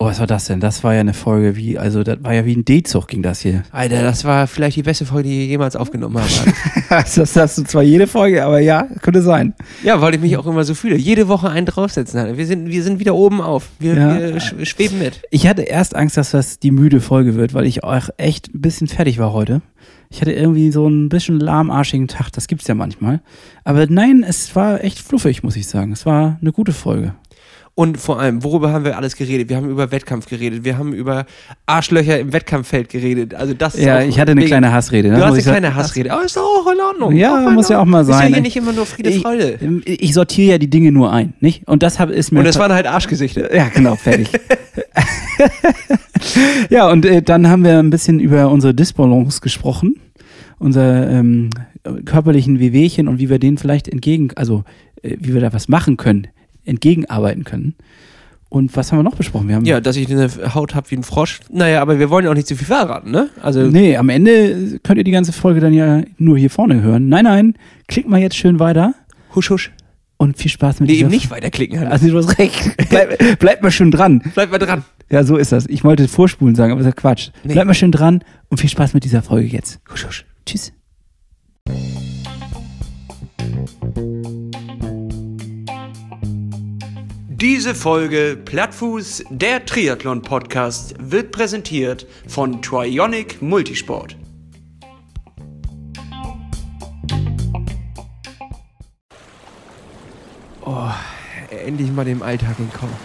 Oh, was war das denn? Das war ja eine Folge wie, also das war ja wie ein D-Zug ging das hier. Alter, das war vielleicht die beste Folge, die ich jemals aufgenommen habe. das hast du zwar jede Folge, aber ja, könnte sein. ja, weil ich mich auch immer so fühle. Jede Woche einen draufsetzen. Alter. Wir sind, wir sind wieder oben auf. Wir, Ja. wir sch- schweben mit. Ich hatte erst Angst, dass das die müde Folge wird, weil ich auch echt ein bisschen fertig war heute. Ich hatte irgendwie so ein bisschen lahmarschigen Tag, das gibt's ja manchmal. Aber nein, es war echt fluffig, muss ich sagen. Es war eine gute Folge. Und vor allem, worüber haben wir alles geredet? Wir haben über Wettkampf geredet. Wir haben über Arschlöcher im Wettkampffeld geredet. Also das ist Ja, ich hatte eine mega- kleine Hassrede. ne, Du hast eine sagen. kleine Hassrede. Aber ist doch auch in Ordnung. Ja, in muss ja auch mal sein, Ist ja hier nicht immer nur Friede, Ich, Freude. ich sortiere ja die Dinge nur ein, nicht? Und das hab, ist mir. Und es waren halt Arschgesichter. Ja, genau, fertig. ja, und äh, dann haben wir ein bisschen über unsere Disbalance gesprochen, unsere ähm, körperlichen Wehwehchen und wie wir denen vielleicht entgegen, also äh, wie wir da was machen können, entgegenarbeiten können. Und was haben wir noch besprochen? Wir haben Ja, dass ich eine Haut habe wie ein Frosch. Naja, aber wir wollen ja auch nicht zu viel verraten, ne? Also, Nee, am Ende könnt ihr die ganze Folge dann ja nur hier vorne hören. Nein, nein, klickt mal jetzt schön weiter husch, husch. und viel Spaß mit Nee, eben nicht weiterklicken. Hannes. Also du hast recht. Bleib, bleib mal schön dran. Bleib mal dran. Ja, so ist das. Ich wollte vorspulen sagen, aber das ist ja Quatsch. Nee. Bleib mal schön dran und viel Spaß mit dieser Folge jetzt. Husch, husch. Tschüss. Diese Folge Plattfuß, der Triathlon-Podcast, wird präsentiert von Trionic Multisport. Endlich mal dem Alltag entkommen.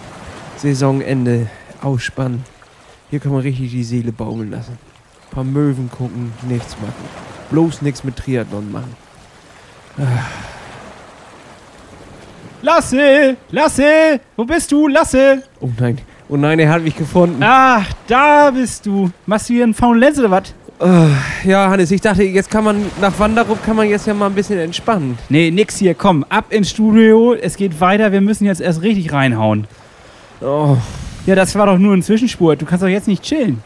Saisonende, ausspannen. Hier kann man richtig die Seele baumeln lassen. Ein paar Möwen gucken, nichts machen. Bloß nichts mit Triathlon machen. Lasse! Lasse! Wo bist du? Lasse! Oh nein, oh nein, er hat mich gefunden. Ach, da bist du. Machst du hier einen faulen Lenz oder was? Ja, Hannes, ich dachte, jetzt kann man, nach Wanderup kann man jetzt ja mal ein bisschen entspannen. Nee, nix hier. Komm, ab ins Studio. Es geht weiter. Wir müssen jetzt erst richtig reinhauen. Oh. Ja, das war doch nur ein Zwischenspurt. Du kannst doch jetzt nicht chillen.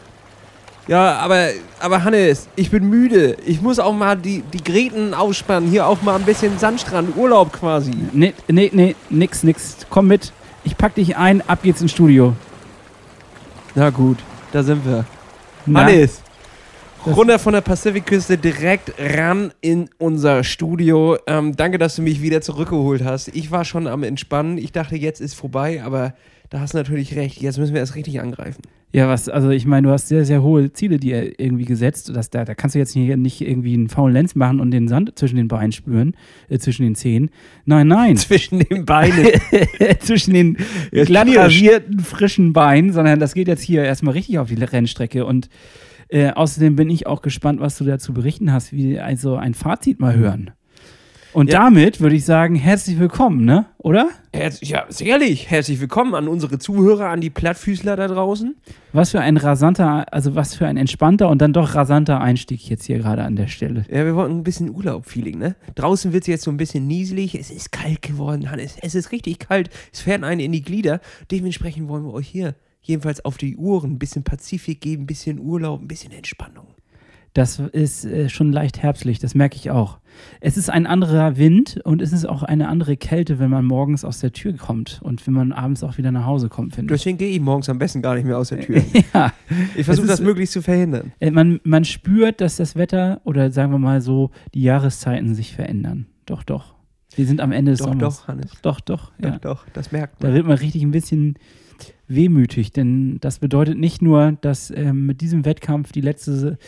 Ja, aber, aber Hannes, ich bin müde. Ich muss auch mal die, die Gräten ausspannen. Hier auch mal ein bisschen Sandstrand, Urlaub quasi. Nee, nee, nee, nix, nix. Komm mit. Ich pack dich ein. Ab geht's ins Studio. Na gut, da sind wir. Na? Hannes, Das- runter von der Pazifikküste direkt ran in unser Studio. Ähm, danke, dass du mich wieder zurückgeholt hast. Ich war schon am Entspannen. Ich dachte, jetzt ist vorbei, aber da hast du natürlich recht. Jetzt müssen wir erst richtig angreifen. Ja, was, also ich meine, du hast sehr, sehr hohe Ziele dir irgendwie gesetzt. Dass da, da kannst du jetzt hier nicht irgendwie einen faulen Lenz machen und den Sand zwischen den Beinen spüren, äh, zwischen den Zehen. Nein, nein. Zwischen den Beinen. zwischen den Jetzt glatt knirsch. rasierten, frischen Beinen, sondern das geht jetzt hier erstmal richtig auf die Rennstrecke. Und äh, außerdem bin ich auch gespannt, was du dazu berichten hast, wie also ein Fazit mal hören. Und Ja. damit würde ich sagen, herzlich willkommen, ne? Oder? Herz, ja, sicherlich. Herzlich willkommen an unsere Zuhörer, an die Plattfüßler da draußen. Was für ein rasanter, also was für ein entspannter und dann doch rasanter Einstieg jetzt hier gerade an der Stelle. Ja, wir wollten ein bisschen Urlaub-Feeling, ne? Draußen wird es jetzt so ein bisschen nieselig. Es ist kalt geworden, Hannes. Es ist richtig kalt. Es fährt einen in die Glieder. Dementsprechend wollen wir euch hier jedenfalls auf die Uhren ein bisschen Pazifik geben, ein bisschen Urlaub, ein bisschen Entspannung. Das ist äh, schon leicht herbstlich, das merke ich auch. Es ist ein anderer Wind und es ist auch eine andere Kälte, wenn man morgens aus der Tür kommt und wenn man abends auch wieder nach Hause kommt, finde. Deswegen gehe ich morgens am besten gar nicht mehr aus der Tür. Ja, Ich versuche das ist- möglichst zu verhindern. äh, man, man spürt, dass das Wetter oder sagen wir mal so, die Jahreszeiten sich verändern. Doch, doch. Wir sind am Ende des Doch, Sommers. doch, Hannes. Doch, doch. Doch, Ja. doch, das merkt Da man. wird man richtig ein bisschen wehmütig, denn das bedeutet nicht nur, dass ähm, mit diesem Wettkampf die letzte,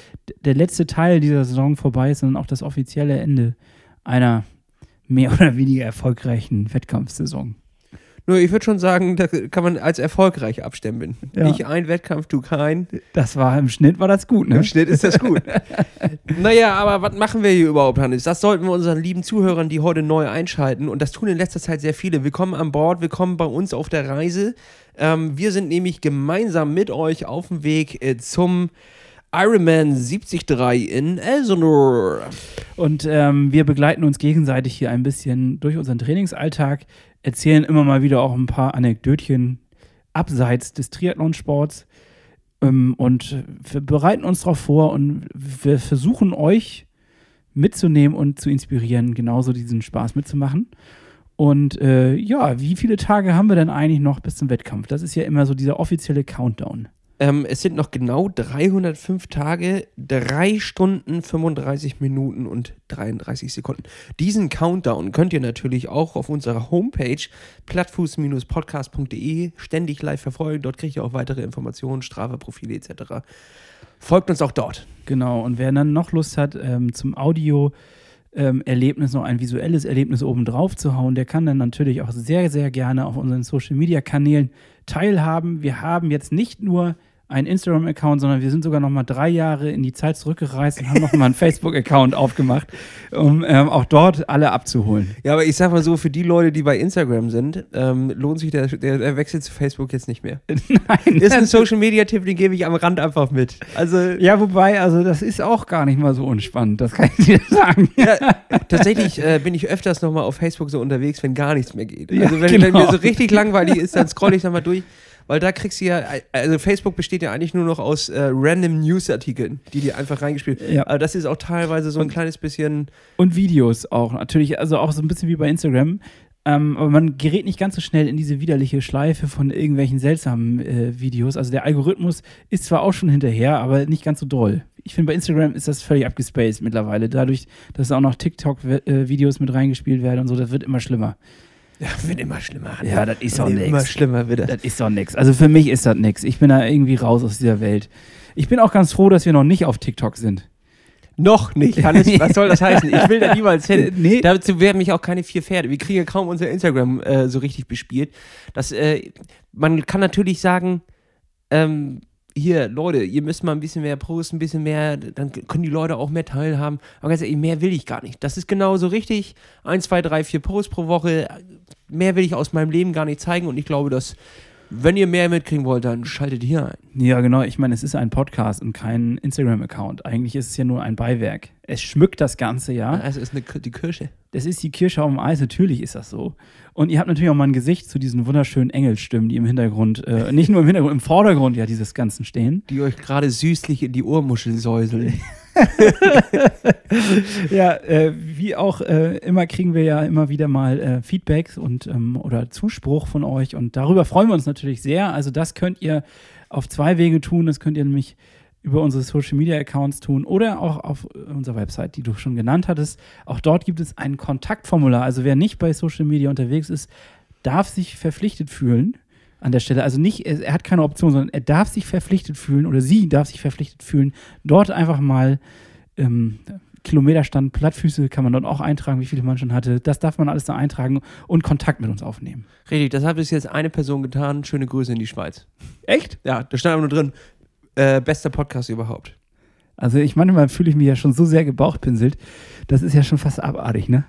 der letzte Teil dieser Saison vorbei ist, sondern auch das offizielle Ende einer mehr oder weniger erfolgreichen Wettkampfsaison. Nur ich würde schon sagen, da kann man als erfolgreich abstempeln. Ja. Ich ein Wettkampf, du kein. Das war im Schnitt war das gut, ne? Im Schnitt ist das gut. naja, aber was machen wir hier überhaupt, Hannes? Das sollten wir unseren lieben Zuhörern, die heute neu einschalten, und das tun in letzter Zeit sehr viele. Willkommen an Bord, willkommen bei uns auf der Reise. Ähm, wir sind nämlich gemeinsam mit euch auf dem Weg äh, zum Ironman 73 in Elsinore. Und ähm, wir begleiten uns gegenseitig hier ein bisschen durch unseren Trainingsalltag, erzählen immer mal wieder auch ein paar Anekdötchen abseits des Triathlonsports ähm, und wir bereiten uns darauf vor und wir versuchen euch mitzunehmen und zu inspirieren, genauso diesen Spaß mitzumachen. Und äh, ja, wie viele Tage haben wir denn eigentlich noch bis zum Wettkampf? Das ist ja immer so dieser offizielle Countdown. Ähm, es sind noch genau 305 Tage, 3 Stunden, 35 Minuten und 33 Sekunden. Diesen Countdown könnt ihr natürlich auch auf unserer Homepage plattfuß-podcast.de ständig live verfolgen. Dort kriegt ihr auch weitere Informationen, Strava-Profile etc. Folgt uns auch dort. Genau, und wer dann noch Lust hat, ähm, zum Audio- ähm, Erlebnis noch ein visuelles Erlebnis oben drauf zu hauen, der kann dann natürlich auch sehr, sehr gerne auf unseren Social Media Kanälen teilhaben. Wir haben jetzt nicht nur einen Instagram-Account, sondern wir sind sogar noch mal drei Jahre in die Zeit zurückgereist und haben noch mal einen Facebook-Account aufgemacht, um ähm, auch dort alle abzuholen. Ja, aber ich sag mal so, für die Leute, die bei Instagram sind, ähm, lohnt sich der, der, der, Wechsel zu Facebook jetzt nicht mehr. Nein. Ist ein Social-Media-Tipp, den gebe ich am Rand einfach mit. Also, ja, wobei, also das ist auch gar nicht mal so unspannend, das kann ich dir sagen. Ja, tatsächlich äh, bin ich öfters noch mal auf Facebook so unterwegs, wenn gar nichts mehr geht. Also Ja, wenn, genau. wenn mir so richtig langweilig ist, dann scroll ich da mal durch. Weil da kriegst du ja, also Facebook besteht ja eigentlich nur noch aus äh, random News-Artikeln, die dir einfach reingespielt Ja. Aber das ist auch teilweise so ein kleines bisschen. Und Videos auch natürlich, also auch so ein bisschen wie bei Instagram. Ähm, aber man gerät nicht ganz so schnell in diese widerliche Schleife von irgendwelchen seltsamen äh, Videos. Also der Algorithmus ist zwar auch schon hinterher, aber nicht ganz so doll. Ich finde, bei Instagram ist das völlig abgespaced mittlerweile. Dadurch, dass auch noch TikTok-Videos mit reingespielt werden und so, das wird immer schlimmer. Ja, wird immer schlimmer. Ja, das ist auch Wird Immer schlimmer wird das. Das ist doch nix. Also für mich ist das nix. Ich bin da irgendwie raus aus dieser Welt. Ich bin auch ganz froh, dass wir noch nicht auf TikTok sind. Noch nicht, Hannes. Was soll das heißen? Ich will da niemals hin. Nee. Dazu werden mich auch keine vier Pferde. Wir kriegen ja kaum unser Instagram äh, so richtig bespielt. Das, äh, man kann natürlich sagen, ähm, hier, Leute, ihr müsst mal ein bisschen mehr posten, ein bisschen mehr, dann können die Leute auch mehr teilhaben. Aber ganz ehrlich, mehr will ich gar nicht. Das ist genauso richtig. Eins, zwei, drei, vier Posts pro Woche. Mehr will ich aus meinem Leben gar nicht zeigen. Und ich glaube, dass, wenn ihr mehr mitkriegen wollt, dann schaltet hier ein. Ja, genau. Ich meine, es ist ein Podcast und kein Instagram-Account. Eigentlich ist es ja nur ein Beiwerk. Es schmückt das Ganze, ja. Das ist eine, die Kirsche. Das ist die Kirsche auf dem Eis, natürlich ist das so. Und ihr habt natürlich auch mal ein Gesicht zu diesen wunderschönen Engelstimmen, die im Hintergrund, äh, nicht nur im Hintergrund, im Vordergrund ja dieses Ganzen stehen. Die euch gerade süßlich in die Ohrmuschel säuseln. Ja, äh, wie auch äh, immer kriegen wir ja immer wieder mal äh, Feedbacks und ähm, oder Zuspruch von euch und darüber freuen wir uns natürlich sehr. Also das könnt ihr auf zwei Wege tun. Das könnt ihr nämlich über unsere Social Media Accounts tun oder auch auf unserer Website, die du schon genannt hattest. Auch dort gibt es ein Kontaktformular. Also wer nicht bei Social Media unterwegs ist, darf sich verpflichtet fühlen an der Stelle. Also nicht, er hat keine Option, sondern er darf sich verpflichtet fühlen oder sie darf sich verpflichtet fühlen, dort einfach mal ähm, Kilometerstand, Plattfüße kann man dort auch eintragen, wie viele man schon hatte. Das darf man alles da eintragen und Kontakt mit uns aufnehmen. Richtig, das hat bis jetzt eine Person getan. Schöne Grüße in die Schweiz. Echt? Ja, da stand aber nur drin, äh, bester Podcast überhaupt. Also ich manchmal fühle ich mich ja schon so sehr gebauchpinselt. Das ist ja schon fast abartig, ne?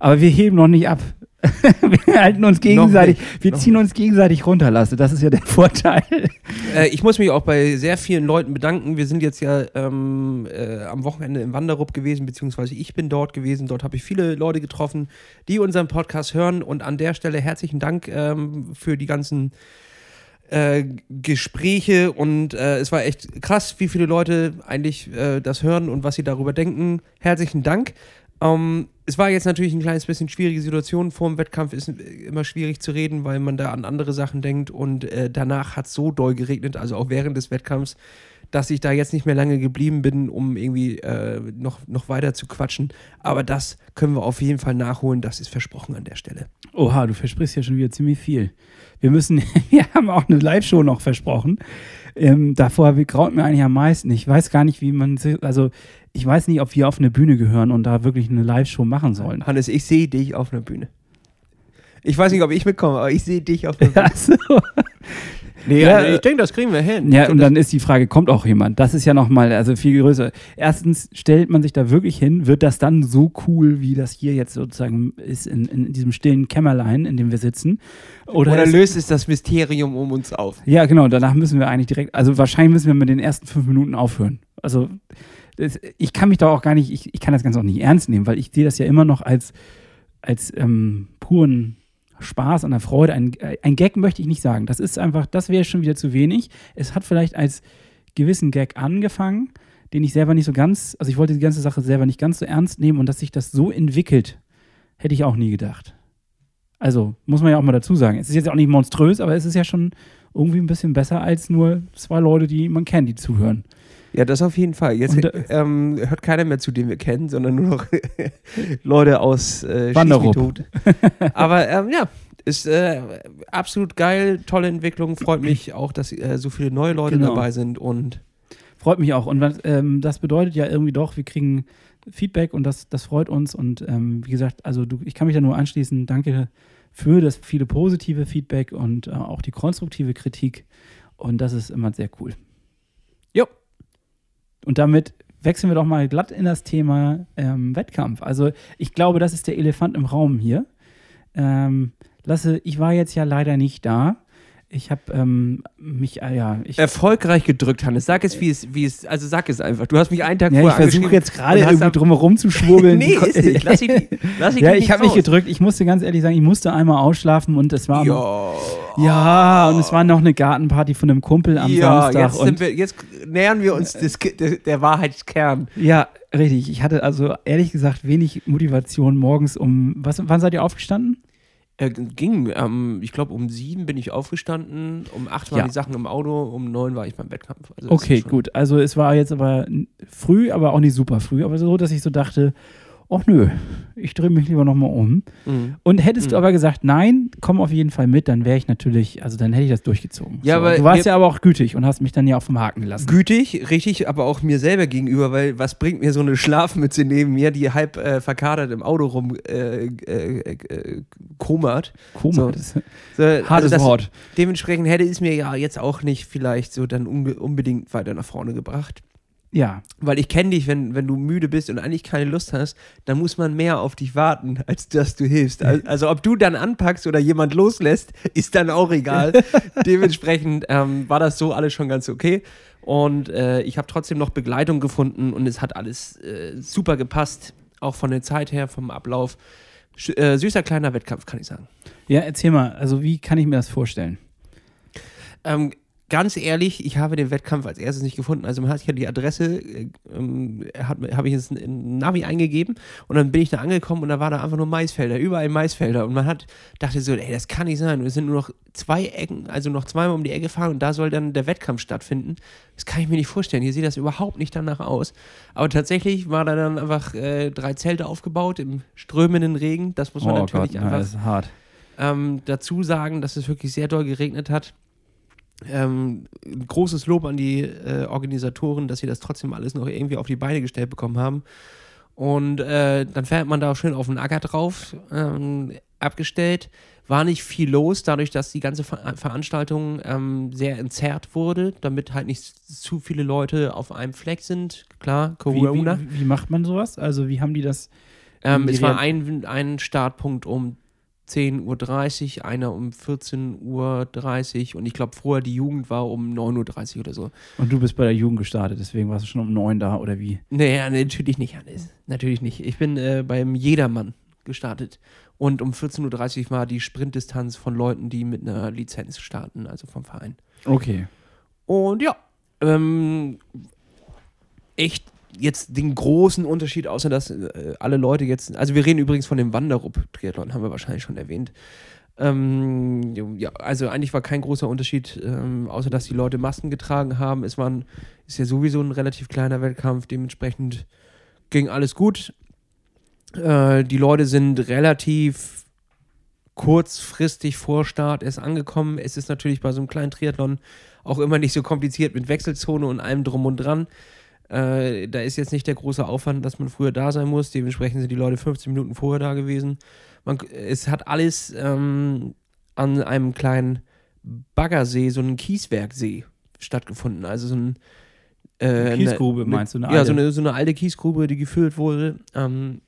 Aber wir heben noch nicht ab. wir halten uns gegenseitig, nicht, wir ziehen uns gegenseitig runter, Lasse. Das ist ja der Vorteil. Äh, ich muss mich auch bei sehr vielen Leuten bedanken. Wir sind jetzt ja ähm, äh, am Wochenende im Wanderup gewesen, beziehungsweise ich bin dort gewesen. Dort habe ich viele Leute getroffen, die unseren Podcast hören. Und an der Stelle herzlichen Dank ähm, für die ganzen äh, Gespräche. Und äh, es war echt krass, wie viele Leute eigentlich äh, das hören und was sie darüber denken. Herzlichen Dank. Ähm, es war jetzt natürlich ein kleines bisschen schwierige Situation. Vor dem Wettkampf ist immer schwierig zu reden, weil man da an andere Sachen denkt. Und äh, danach hat es so doll geregnet, also auch während des Wettkampfs, dass ich da jetzt nicht mehr lange geblieben bin, um irgendwie äh, noch, noch weiter zu quatschen. Aber das können wir auf jeden Fall nachholen. Das ist versprochen an der Stelle. Oha, du versprichst ja schon wieder ziemlich viel. Wir müssen, wir haben auch eine Live-Show noch versprochen. Ähm, davor graut mir eigentlich am meisten. Ich weiß gar nicht, wie man, also ich weiß nicht, ob wir auf eine Bühne gehören und da wirklich eine Live-Show machen sollen. Hannes, ich sehe dich auf einer Bühne. Ich weiß nicht, ob ich mitkomme, aber ich sehe dich auf einer Bühne. Also, Nee, Ja, also ich denke, das kriegen wir hin. ja, und dann ist die Frage, kommt auch jemand? Das ist ja nochmal, also viel größer. Erstens, stellt man sich da wirklich hin, wird das dann so cool, wie das hier jetzt sozusagen ist, in, in diesem stillen Kämmerlein, in dem wir sitzen? Oder, Oder ist- löst es das Mysterium um uns auf? Ja, genau, danach müssen wir eigentlich direkt, also wahrscheinlich müssen wir mit den ersten fünf Minuten aufhören. Also das, ich kann mich da auch gar nicht, ich, ich kann das Ganze auch nicht ernst nehmen, weil ich sehe das ja immer noch als, als ähm, puren Spaß und der Freude. Ein, ein Gag möchte ich nicht sagen. Das ist einfach, das wäre schon wieder zu wenig. Es hat vielleicht als gewissen Gag angefangen, den ich selber nicht so ganz, also ich wollte die ganze Sache selber nicht ganz so ernst nehmen und dass sich das so entwickelt, hätte ich auch nie gedacht. Also muss man ja auch mal dazu sagen. Es ist jetzt auch nicht monströs, aber es ist ja schon irgendwie ein bisschen besser als nur zwei Leute, die man kennt, die zuhören. Ja, das auf jeden Fall. Jetzt Und, äh, ähm, hört keiner mehr zu, den wir kennen, sondern nur noch Leute aus äh, Wanderup. Tot. Aber ähm, ja, ist äh, absolut geil, tolle Entwicklung. Freut mich auch, dass äh, so viele neue Leute Genau. dabei sind und Freut mich auch. Und was, ähm, das bedeutet ja irgendwie doch, wir kriegen Feedback und das, das freut uns. Und ähm, wie gesagt, also du, ich kann mich da nur anschließen. Danke für das viele positive Feedback und äh, auch die konstruktive Kritik. Und das ist immer sehr cool. Jo. Und damit wechseln wir doch mal glatt in das Thema ähm, Wettkampf. Also ich glaube, das ist der Elefant im Raum hier. Ähm, Lasse, ich war jetzt ja leider nicht da. Ich habe ähm, mich, äh, ja, ich, erfolgreich gedrückt, Hannes. Sag es, wie es, wie es, also sag es einfach. Du hast mich einen Tag ja, ich vorher versuche angeschrieben jetzt gerade irgendwie drumherum zu schwurbeln. nee, ist nicht. Lass ich, lass ich ja, ich habe mich gedrückt. Ich musste ganz ehrlich sagen, ich musste einmal ausschlafen und es war Ja. ja und es war noch eine Gartenparty von einem Kumpel am ja, Samstag jetzt, sind wir, jetzt nähern wir uns des, der, der Wahrheitskern. ja, richtig. Ich hatte also ehrlich gesagt wenig Motivation morgens um was wann seid ihr aufgestanden? Äh, ging, ähm, ich glaube, um sieben bin ich aufgestanden, um acht waren Ja. die Sachen im Auto, um neun war ich beim Wettkampf. Also Okay, gut. Also es war jetzt aber früh, aber auch nicht super früh, aber so, dass ich so dachte, ach nö, ich drehe mich lieber nochmal um. Mhm. Und hättest du Mhm. aber gesagt, nein, komm auf jeden Fall mit, dann wäre ich natürlich, also dann hätte ich das durchgezogen. Ja, so, aber du warst ja aber auch gütig und hast mich dann ja auch vom Haken gelassen. Gütig, richtig, aber auch mir selber gegenüber, weil was bringt mir so eine Schlafmütze neben mir, die halb äh, verkadert im Auto rum äh, äh, äh, komert. Komisch. So. So, also Hartes das, Wort. Dementsprechend hätte es mir ja jetzt auch nicht vielleicht so dann unbedingt weiter nach vorne gebracht. Ja, Weil ich kenne dich, wenn, wenn du müde bist und eigentlich keine Lust hast, dann muss man mehr auf dich warten, als dass du hilfst. Al- Also ob du dann anpackst oder jemand loslässt, ist dann auch egal. Dementsprechend ähm, war das so alles schon ganz okay. Und äh, ich habe trotzdem noch Begleitung gefunden und es hat alles äh, super gepasst, auch von der Zeit her, vom Ablauf. Sch äh, süßer kleiner Wettkampf, kann ich sagen. ja, erzähl mal, also wie kann ich mir das vorstellen? Ähm, ganz ehrlich, ich habe den Wettkampf als erstes nicht gefunden. Also man hat ja die Adresse, äh, ähm, habe ich ins in Navi eingegeben und dann bin ich da angekommen und da war da einfach nur Maisfelder, überall Maisfelder und man hat dachte so, ey, das kann nicht sein. Wir sind nur noch zwei Ecken, also noch zweimal um die Ecke fahren und da soll dann der Wettkampf stattfinden. Das kann ich mir nicht vorstellen. Hier sieht das überhaupt nicht danach aus. Aber tatsächlich war da dann einfach äh, drei Zelte aufgebaut im strömenden Regen. Das muss man natürlich na, einfach Oh das ist hart. ähm, dazu sagen, dass es wirklich sehr doll geregnet hat. Ähm, ein großes Lob an die äh, Organisatoren, dass sie das trotzdem alles noch irgendwie auf die Beine gestellt bekommen haben. Und äh, dann fährt man da schön auf den Acker drauf, ähm, abgestellt. War nicht viel los, dadurch, dass die ganze Ver Veranstaltung ähm, sehr entzerrt wurde, damit halt nicht zu viele Leute auf einem Fleck sind. Klar, Wie, Corona. wie, wie macht man sowas? Also wie haben die das? Ähm, es war ein, ein Startpunkt um 10.30 Uhr, einer um 14.30 Uhr und ich glaube vorher die Jugend war um 9.30 Uhr oder so. Und du bist bei der Jugend gestartet, deswegen warst du schon um neun da oder wie? Naja, natürlich nicht, Hannes. Natürlich nicht. Ich bin äh, beim Jedermann gestartet. Und um 14.30 Uhr war die Sprintdistanz von Leuten, die mit einer Lizenz starten, also vom Verein. Okay. Und ja, ähm, echt jetzt den großen Unterschied, außer dass äh, alle Leute jetzt, also wir reden übrigens von dem Wanderup-Triathlon, haben wir wahrscheinlich schon erwähnt. Ähm, ja, also eigentlich war kein großer Unterschied, ähm, außer dass die Leute Masken getragen haben. Es war ist ja sowieso ein relativ kleiner Wettkampf, dementsprechend ging alles gut. Äh, die Leute sind relativ kurzfristig vor Start erst angekommen. Es ist natürlich bei so einem kleinen Triathlon auch immer nicht so kompliziert mit Wechselzone und allem drum und dran. Äh, da ist jetzt nicht der große Aufwand, dass man früher da sein muss. Dementsprechend sind die Leute 15 Minuten vorher da gewesen. Man, es hat alles ähm, an einem kleinen Baggersee, so einem Kieswerksee stattgefunden. Also so ein äh, Kiesgrube eine- meinst du? Eine ja, alte? so eine, so eine alte Kiesgrube, die gefüllt wurde. Ähm,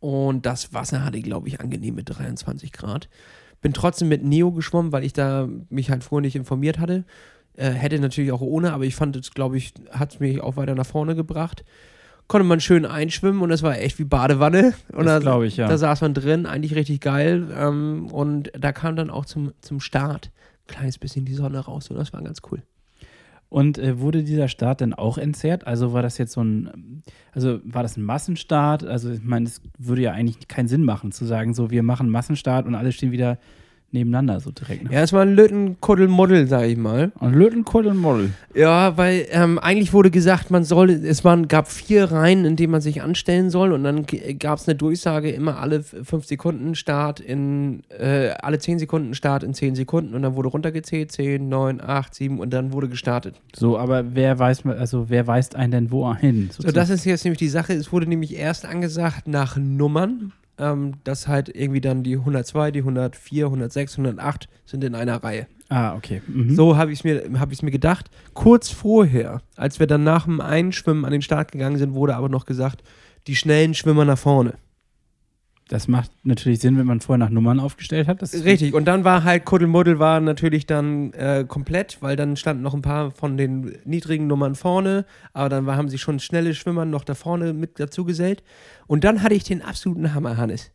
und das Wasser hatte, glaube ich, angenehm mit 23 Grad. Bin trotzdem mit Neo geschwommen, weil ich da mich halt vorher nicht informiert hatte. Äh, hätte natürlich auch ohne, aber ich fand es, glaube ich, hat es mich auch weiter nach vorne gebracht. Konnte man schön einschwimmen und das war echt wie Badewanne. Und Das da, glaube ich, ja. da saß man drin, eigentlich richtig geil. Ähm, und da kam dann auch zum, zum Start ein kleines bisschen die Sonne raus und das war ganz cool. Und äh, wurde dieser Start dann auch entzerrt? Also war das jetzt so ein, also war das ein Massenstart? Also ich meine, es würde ja eigentlich keinen Sinn machen, zu sagen, so wir machen Massenstart und alle stehen wieder nebeneinander, so direkt. Ne? Ja, es war ein Lötenkuddelmuddel, sag ich mal. Und Lötenkuddel und Model. Ja, weil ähm, eigentlich wurde gesagt, man soll, es waren, gab vier Reihen, in denen man sich anstellen soll und dann gab es eine Durchsage, immer alle fünf Sekunden Start in, äh, alle zehn Sekunden Start in zehn Sekunden und dann wurde runtergezählt, zehn, neun, acht, sieben und dann wurde gestartet. So, aber wer weiß, also wer weist einen denn wo hin? So, das ist jetzt nämlich die Sache, es wurde nämlich erst angesagt nach Nummern, ähm, dass halt irgendwie dann die 102, die 104, 106, 108 sind in einer Reihe. ah, okay. Mhm. So habe ich es mir, hab ich's mir gedacht. Kurz vorher, als wir dann nach dem Einschwimmen an den Start gegangen sind, wurde aber noch gesagt, die schnellen Schwimmer nach vorne. Das macht natürlich Sinn, wenn man vorher nach Nummern aufgestellt hat. Richtig, und dann war halt Kuddelmuddel war natürlich dann äh, komplett, weil dann standen noch ein paar von den niedrigen Nummern vorne, aber dann war, haben sie schon schnelle Schwimmer noch da vorne mit dazu gesellt. Und dann hatte ich den absoluten Hammer, Hannes.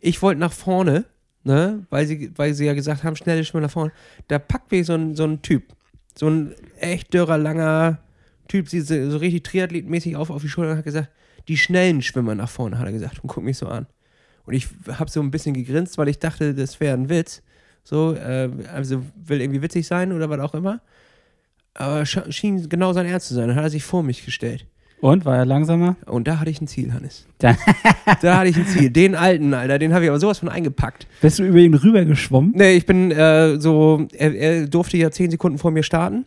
Ich wollte nach vorne, ne, weil sie, weil sie ja gesagt haben, schnelle Schwimmer nach vorne. Da packt mich so ein, so ein Typ, so ein echt dürrer, langer Typ, so, so richtig triathletmäßig auf, auf die Schulter und hat gesagt, die schnellen Schwimmer nach vorne, hat er gesagt und guckt mich so an. Und ich habe so ein bisschen gegrinst, weil ich dachte, das wäre ein Witz. So, äh, also will irgendwie witzig sein oder was auch immer. Aber sch- schien genau sein Ernst zu sein. Dann hat er sich vor mich gestellt. Und war er langsamer? Und da hatte ich ein Ziel, Hannes. Da- da hatte ich ein Ziel. Den alten, Alter, den habe ich aber sowas von eingepackt. Bist du über ihn rüber geschwommen? Nee, ich bin äh, so, er, er durfte ja zehn Sekunden vor mir starten.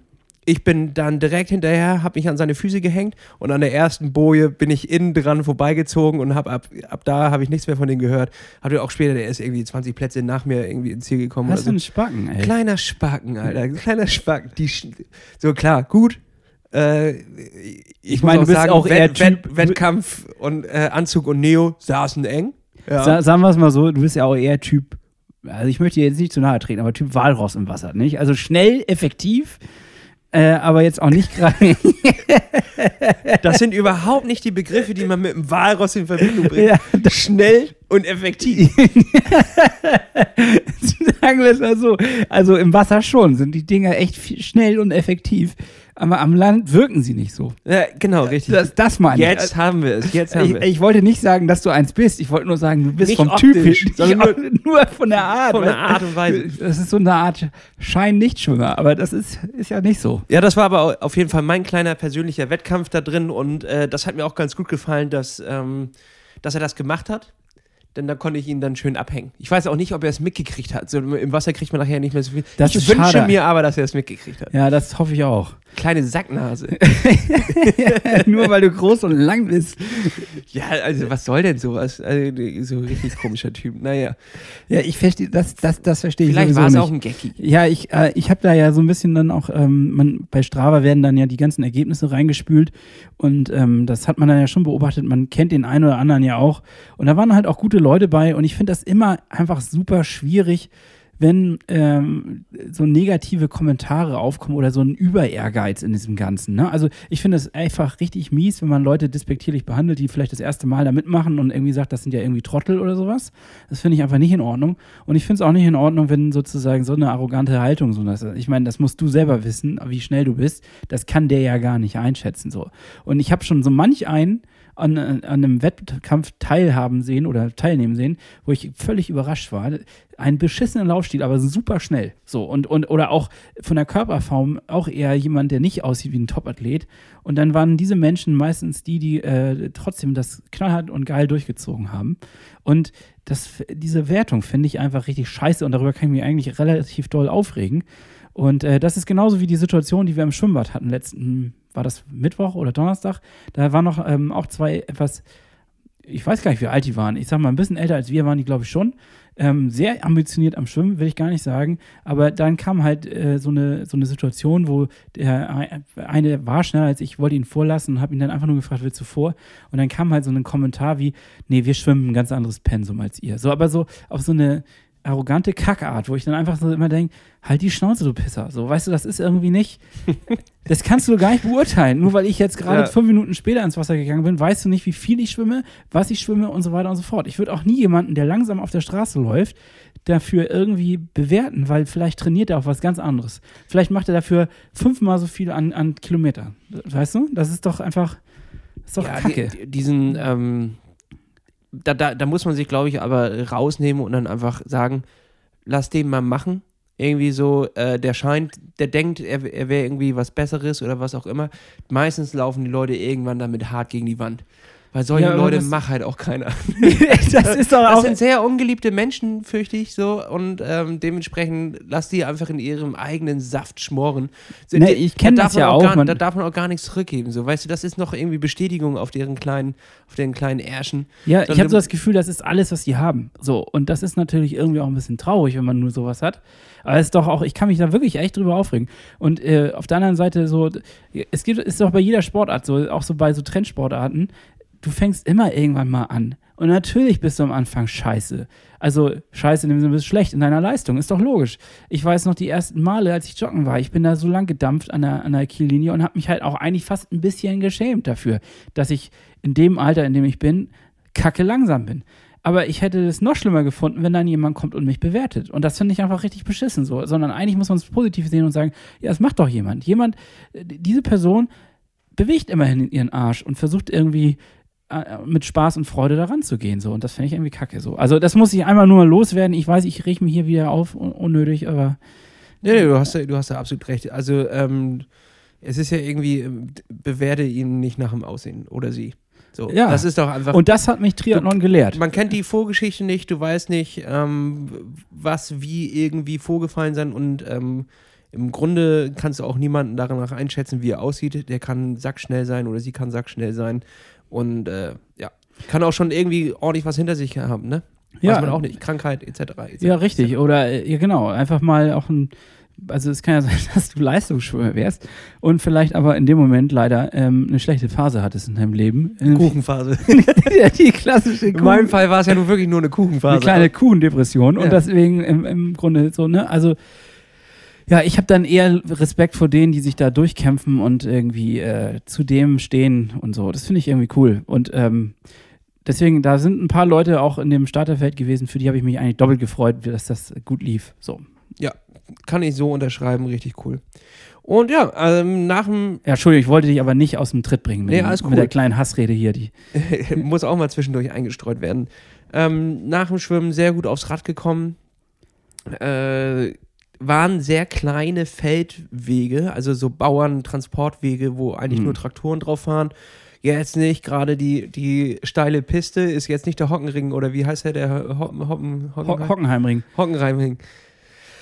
Ich bin dann direkt hinterher, habe mich an seine Füße gehängt und an der ersten Boje bin ich innen dran vorbeigezogen und hab ab, ab da habe ich nichts mehr von dem gehört. Hatte auch später, der ist irgendwie 20 Plätze nach mir irgendwie ins Ziel gekommen. Du so. einen Spacken, ey? Kleiner Spacken, Alter. Kleiner Spacken. Die, so klar, gut. Äh, ich meine, du bist auch Wett, eher Wett, Typ- Wettkampf und äh, Anzug und Neo saßen eng. Ja. Sa sagen wir es mal so, du bist ja auch eher Typ, also ich möchte dir jetzt nicht zu nahe treten, aber Typ Walross im Wasser, nicht? Also schnell, effektiv, äh, aber jetzt auch nicht gerade. Das sind überhaupt nicht die Begriffe, die man mit dem Walross in Verbindung bringt. Ja, Schnell und effektiv. Sagen wir es mal so. Also im Wasser schon sind die Dinger echt schnell und effektiv, aber am Land wirken sie nicht so. Ja, genau, richtig. Das, das meine ich. Jetzt haben wir es. Jetzt haben Ich, wir ich wollte nicht sagen, dass du eins bist. Ich wollte nur sagen, du bist Nicht vom optisch, Typ, sondern nur, nur von der Art. Von der? Art und Weise. Das ist so eine Art Schein-Nichtschwimmer, aber das ist, ist ja nicht so. Ja, das war aber au- auf jeden Fall mein kleiner persönlicher Wettkampf da drin und äh, das hat mir auch ganz gut gefallen, dass, ähm, dass er das gemacht hat. Denn da konnte ich ihn dann schön abhängen. Ich weiß auch nicht, ob er es mitgekriegt hat. So, Im Wasser kriegt man nachher nicht mehr so viel. Das ich wünsche schade. mir aber, dass er es mitgekriegt hat. Ja, das hoffe ich auch. Kleine Sacknase. nur weil du groß und lang bist. ja, also was soll denn sowas? Also, so ein richtig komischer Typ. Naja, Ja, ich verstehe, das, das, das verstehe ich vielleicht war es auch ein Gecki. Ja, ich, äh, ich habe da ja so ein bisschen dann auch, ähm, man, bei Strava werden dann ja die ganzen Ergebnisse reingespült und ähm, das hat man dann ja schon beobachtet. Man kennt den einen oder anderen ja auch. Und da waren halt auch gute Leute bei und ich finde das immer einfach super schwierig, wenn ähm, so negative Kommentare aufkommen oder so ein Über-Ehrgeiz in diesem Ganzen. Ne? Also ich finde es einfach richtig mies, wenn man Leute despektierlich behandelt, die vielleicht das erste Mal da mitmachen und irgendwie sagt, das sind ja irgendwie Trottel oder sowas. Das finde ich einfach nicht in Ordnung. Und ich finde es auch nicht in Ordnung, wenn sozusagen so eine arrogante Haltung so das, Ich meine, das musst du selber wissen, wie schnell du bist. Das kann der ja gar nicht einschätzen. so. Und ich habe schon so manch einen an, an einem Wettkampf teilhaben sehen oder teilnehmen sehen, wo ich völlig überrascht war. Ein beschissenen Laufstil, aber super schnell. So und, und oder auch von der Körperform auch eher jemand, der nicht aussieht wie ein Topathlet. Und dann waren diese Menschen meistens die, die äh, trotzdem das knallhart und geil durchgezogen haben. Und das, diese Wertung finde ich einfach richtig scheiße und darüber kann ich mich eigentlich relativ doll aufregen. Und äh, das ist genauso wie die Situation, die wir im Schwimmbad hatten letzten, war das Mittwoch oder Donnerstag? Da waren noch ähm, auch zwei etwas, ich weiß gar nicht, wie alt die waren. Ich sag mal, ein bisschen älter als wir waren die, glaube ich, schon. Ähm, sehr ambitioniert am Schwimmen, will ich gar nicht sagen. Aber dann kam halt äh, so, eine, so eine Situation, wo der eine war schneller als ich, wollte ihn vorlassen und habe ihn dann einfach nur gefragt, willst du vor? Und dann kam halt so ein Kommentar wie, nee, wir schwimmen ein ganz anderes Pensum als ihr. So, aber so auf so eine arrogante Kackart, wo ich dann einfach so immer denke, halt die Schnauze, du Pisser. So, weißt du, das ist irgendwie nicht, das kannst du gar nicht beurteilen. Nur weil ich jetzt gerade Ja. fünf Minuten später ins Wasser gegangen bin, weißt du nicht, wie viel ich schwimme, was ich schwimme und so weiter und so fort. Ich würde auch nie jemanden, der langsam auf der Straße läuft, dafür irgendwie bewerten, weil vielleicht trainiert er auf was ganz anderes. Vielleicht macht er dafür fünfmal so viel an, an Kilometern. Weißt du? Das ist doch einfach, das ist doch Ja, Kacke. die, diesen, ähm, da, da, da muss man sich, glaube ich, aber rausnehmen und dann einfach sagen, lass den mal machen. Irgendwie so, äh, der scheint, der denkt, er, er wäre irgendwie was Besseres oder was auch immer. Meistens laufen die Leute irgendwann damit hart gegen die Wand. Weil solche Ja, Leute macht halt auch keiner. das ist doch Das auch. sind sehr ungeliebte Menschen, fürchte ich so. Und ähm, dementsprechend lass die einfach in ihrem eigenen Saft schmoren. So, Nee, ich kenn da das ja auch, Gar, da darf man auch gar nichts zurückgeben. So, weißt du, das ist noch irgendwie Bestätigung auf deren kleinen, auf deren kleinen Ärschen. Ja, ich Sondern- habe so das Gefühl, das ist alles, was die haben. So, und das ist natürlich irgendwie auch ein bisschen traurig, wenn man nur sowas hat. Aber es ist doch auch, ich kann mich da wirklich echt drüber aufregen. Und äh, auf der anderen Seite so, es gibt, ist doch bei jeder Sportart so, auch so bei so Trendsportarten, du fängst immer irgendwann mal an. Und natürlich bist du am Anfang scheiße. Also scheiße in dem Sinne, du bist schlecht in deiner Leistung, ist doch logisch. Ich weiß noch die ersten Male, als ich joggen war, ich bin da so lang gedampft an der, an der Kiellinie und habe mich halt auch eigentlich fast ein bisschen geschämt dafür, dass ich in dem Alter, in dem ich bin, kacke langsam bin. Aber ich hätte es noch schlimmer gefunden, wenn dann jemand kommt und mich bewertet. Und das finde ich einfach richtig beschissen so. Sondern eigentlich muss man es positiv sehen und sagen, ja, es macht doch jemand. Jemand, äh, diese Person bewegt immerhin ihren Arsch und versucht irgendwie mit Spaß und Freude daran zu gehen. So. Und das finde ich irgendwie kacke so. Also das muss ich einmal nur mal loswerden. Ich weiß, ich reg mich hier wieder auf, un unnötig, aber Nee, nee, du hast, ja- du hast ja absolut recht. Also, ähm, es ist ja irgendwie, ähm, bewerte ihn nicht nach dem Aussehen oder sie. So, Ja. das ist doch einfach. und das hat mich Triathlon gelehrt. man kennt die Vorgeschichte nicht, du weißt nicht, ähm, was wie irgendwie vorgefallen sein und ähm, im Grunde kannst du auch niemanden danach einschätzen, wie er aussieht. Der kann sackschnell sein oder sie kann sackschnell sein und äh, ja, kann auch schon irgendwie ordentlich was hinter sich haben, ne? Ja. Weiß man auch nicht. Krankheit etc. etc. Ja, richtig. Oder, äh, ja, genau, einfach mal auch ein. Also, es kann ja sein, dass du Leistungsschwimmer wärst und vielleicht aber in dem Moment leider ähm, eine schlechte Phase hattest in deinem Leben. Ähm, Kuchenphase. ja, die klassische In meinem Fall war es ja nur wirklich nur eine eine Kuchenphase. kleine Kuchendepression Ja. und deswegen im, im Grunde so, ne? Also, ja, ich habe dann eher Respekt vor denen, die sich da durchkämpfen und irgendwie äh, zu dem stehen und so. Das finde ich irgendwie cool. Und ähm, deswegen, da sind ein paar Leute auch in dem Starterfeld gewesen, für die habe ich mich eigentlich doppelt gefreut, dass das gut lief. So. Ja, kann ich so unterschreiben, richtig cool. Und ja, ähm, nach dem, Ja, Entschuldigung, ich wollte dich aber nicht aus dem Tritt bringen mit, Nee, alles mit cool. der kleinen Hassrede hier. Die, muss auch mal zwischendurch eingestreut werden. Ähm, nach dem Schwimmen sehr gut aufs Rad gekommen. Äh, waren sehr kleine Feldwege, also so Bauern-Transportwege, wo eigentlich Mhm. nur Traktoren drauf fahren. Jetzt nicht, gerade die, die steile Piste ist jetzt nicht der Hockenring oder wie heißt der, der Hoppen, Hoppen, Ho Hockenheim? Hockenheimring. Hockenheimring.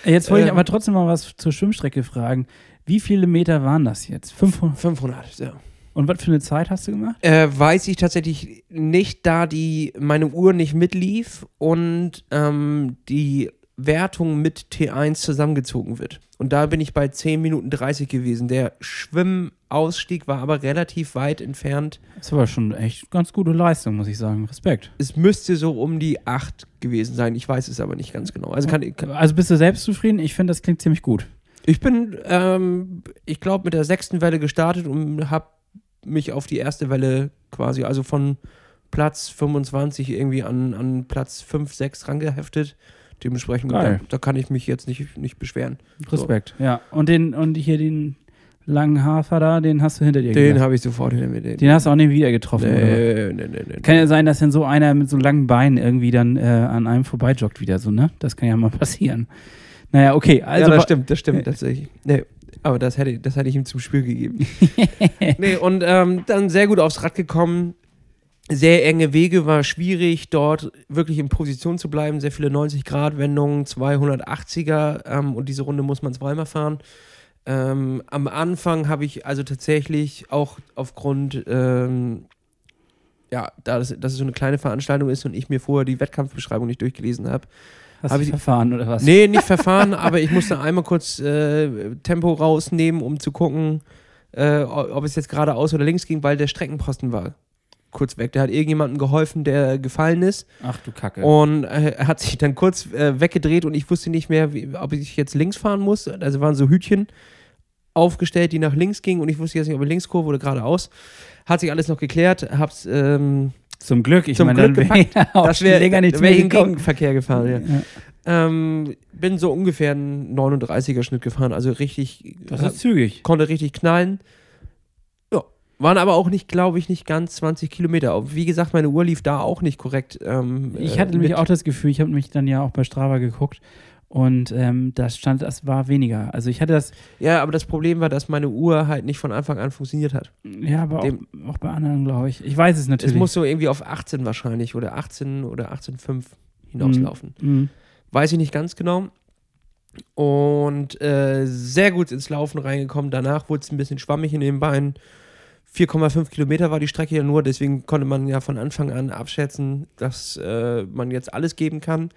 Jetzt wollte ich Ähm. aber trotzdem mal was zur Schwimmstrecke fragen. Wie viele Meter waren das jetzt? 500. 500, ja. Und was für eine Zeit hast du gemacht? Äh, weiß ich tatsächlich nicht, da die meine Uhr nicht mitlief und ähm, die Wertung mit T1 zusammengezogen wird. Und da bin ich bei 10 Minuten 30 gewesen. Der Schwimmausstieg war aber relativ weit entfernt. Das war schon echt ganz gute Leistung, muss ich sagen. Respekt. Es müsste so um die 8 gewesen sein. Ich weiß es aber nicht ganz genau. Also kann, kann Also bist du selbst zufrieden? Ich finde, das klingt ziemlich gut. ich bin, ähm, ich glaube, mit der sechsten Welle gestartet und habe mich auf die erste Welle quasi, also von Platz 25 irgendwie an, an Platz 5, 6 rangeheftet. Dementsprechend, da, da kann ich mich jetzt nicht, nicht beschweren. Respekt, ja. Und den und hier den langen Hafer da, den hast du hinter dir Den habe ich sofort hinter mir. Den, Den hast du auch nicht wieder getroffen, nee, nee, nee, nee. Kann ja sein, dass dann so einer mit so langen Beinen irgendwie dann äh, an einem vorbeijoggt wieder so, ne? Das kann ja mal passieren. Naja, okay, also. ja, das stimmt, das stimmt tatsächlich. Nee, aber das hätte, das hätte ich ihm zum Spiel gegeben. nee, und ähm, dann sehr gut aufs Rad gekommen. Sehr enge Wege, war schwierig, dort wirklich in Position zu bleiben. Sehr viele 90-Grad-Wendungen, 280er ähm, und diese Runde muss man zweimal fahren. Ähm, am Anfang habe ich also tatsächlich auch aufgrund, ähm, ja, da das, dass es so eine kleine Veranstaltung ist und ich mir vorher die Wettkampfbeschreibung nicht durchgelesen habe, Hast hab du ich- verfahren oder was? Nee, nicht verfahren, aber ich musste einmal kurz äh, Tempo rausnehmen, um zu gucken, äh, ob es jetzt geradeaus oder links ging, weil der Streckenposten war kurz weg. Der hat irgendjemandem geholfen, der gefallen ist Ach du Kacke. und äh, er hat sich dann kurz äh, weggedreht und ich wusste nicht mehr, wie, ob ich jetzt links fahren muss. Also waren so Hütchen aufgestellt, die nach links gingen und ich wusste jetzt nicht, ob er Linkskurve oder geradeaus. Hat sich alles noch geklärt, hab's ähm, Zum Glück, ich zum meine, Glück dann wäre ich das wäre länger nicht wär ich mehr in. Gegenverkehr gefahren. Ja. Ähm, bin so ungefähr einen 39er Schnitt gefahren, also richtig, Das ist zügig. konnte richtig knallen. Waren aber auch nicht, glaube ich, nicht ganz 20 Kilometer. Wie gesagt, meine Uhr lief da auch nicht korrekt. Ähm, Ich äh, hatte nämlich mit- auch das Gefühl, ich habe mich dann ja auch bei Strava geguckt und ähm, da stand, das war weniger. Also ich hatte das, Ja, aber das Problem war, dass meine Uhr halt nicht von Anfang an funktioniert hat. ja, aber auch, Dem- auch bei anderen, glaube ich. Ich weiß es Es natürlich. muss so irgendwie auf 18 wahrscheinlich oder 18 oder 18,5 hinauslaufen. Mhm. Weiß ich nicht ganz genau. Und äh, sehr gut ins Laufen reingekommen. Danach wurde es ein bisschen schwammig in den Beinen. 4,5 Kilometer war die Strecke ja nur, deswegen konnte man ja von Anfang an abschätzen, dass äh, man jetzt alles geben kann.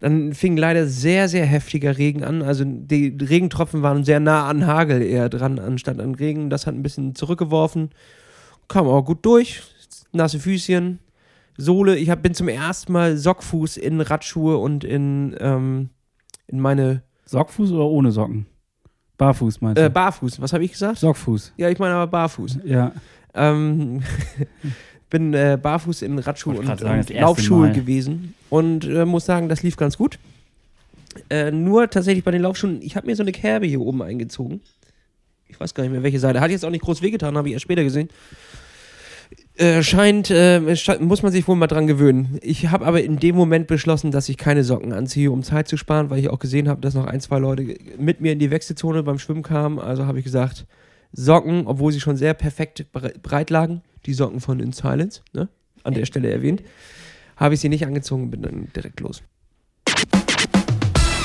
Dann fing leider sehr, sehr heftiger Regen an. Also die Regentropfen waren sehr nah an Hagel eher dran, anstatt an Regen. Das hat ein bisschen zurückgeworfen. Kam auch gut durch. Nasse Füßchen, Sohle. Ich hab, bin zum ersten Mal Sockfuß in Radschuhe und in, ähm, in meine Sockfuß oder ohne Socken? Barfuß meinst du? äh, Barfuß. Was habe ich gesagt? Sockfuß. Ja, ich meine aber Barfuß. Ja. Ähm, bin äh, barfuß in Radschuhe Wollte und, sagen, und Laufschuhe Mal. gewesen und äh, muss sagen, das lief ganz gut. Äh, nur tatsächlich bei den Laufschuhen, ich habe mir so eine Kerbe hier oben eingezogen. Ich weiß gar nicht mehr, welche Seite. Hat jetzt auch nicht groß wehgetan, habe ich erst später gesehen. Äh, scheint, äh, muss man sich wohl mal dran gewöhnen. Ich habe aber in dem Moment beschlossen, dass ich keine Socken anziehe, um Zeit zu sparen, weil ich auch gesehen habe, dass noch ein, zwei Leute mit mir in die Wechselzone beim Schwimmen kamen. Also habe ich gesagt, Socken, obwohl sie schon sehr perfekt bre- breit lagen, die Socken von In Silence, ne? an der Stelle erwähnt, habe ich sie nicht angezogen und bin dann direkt los.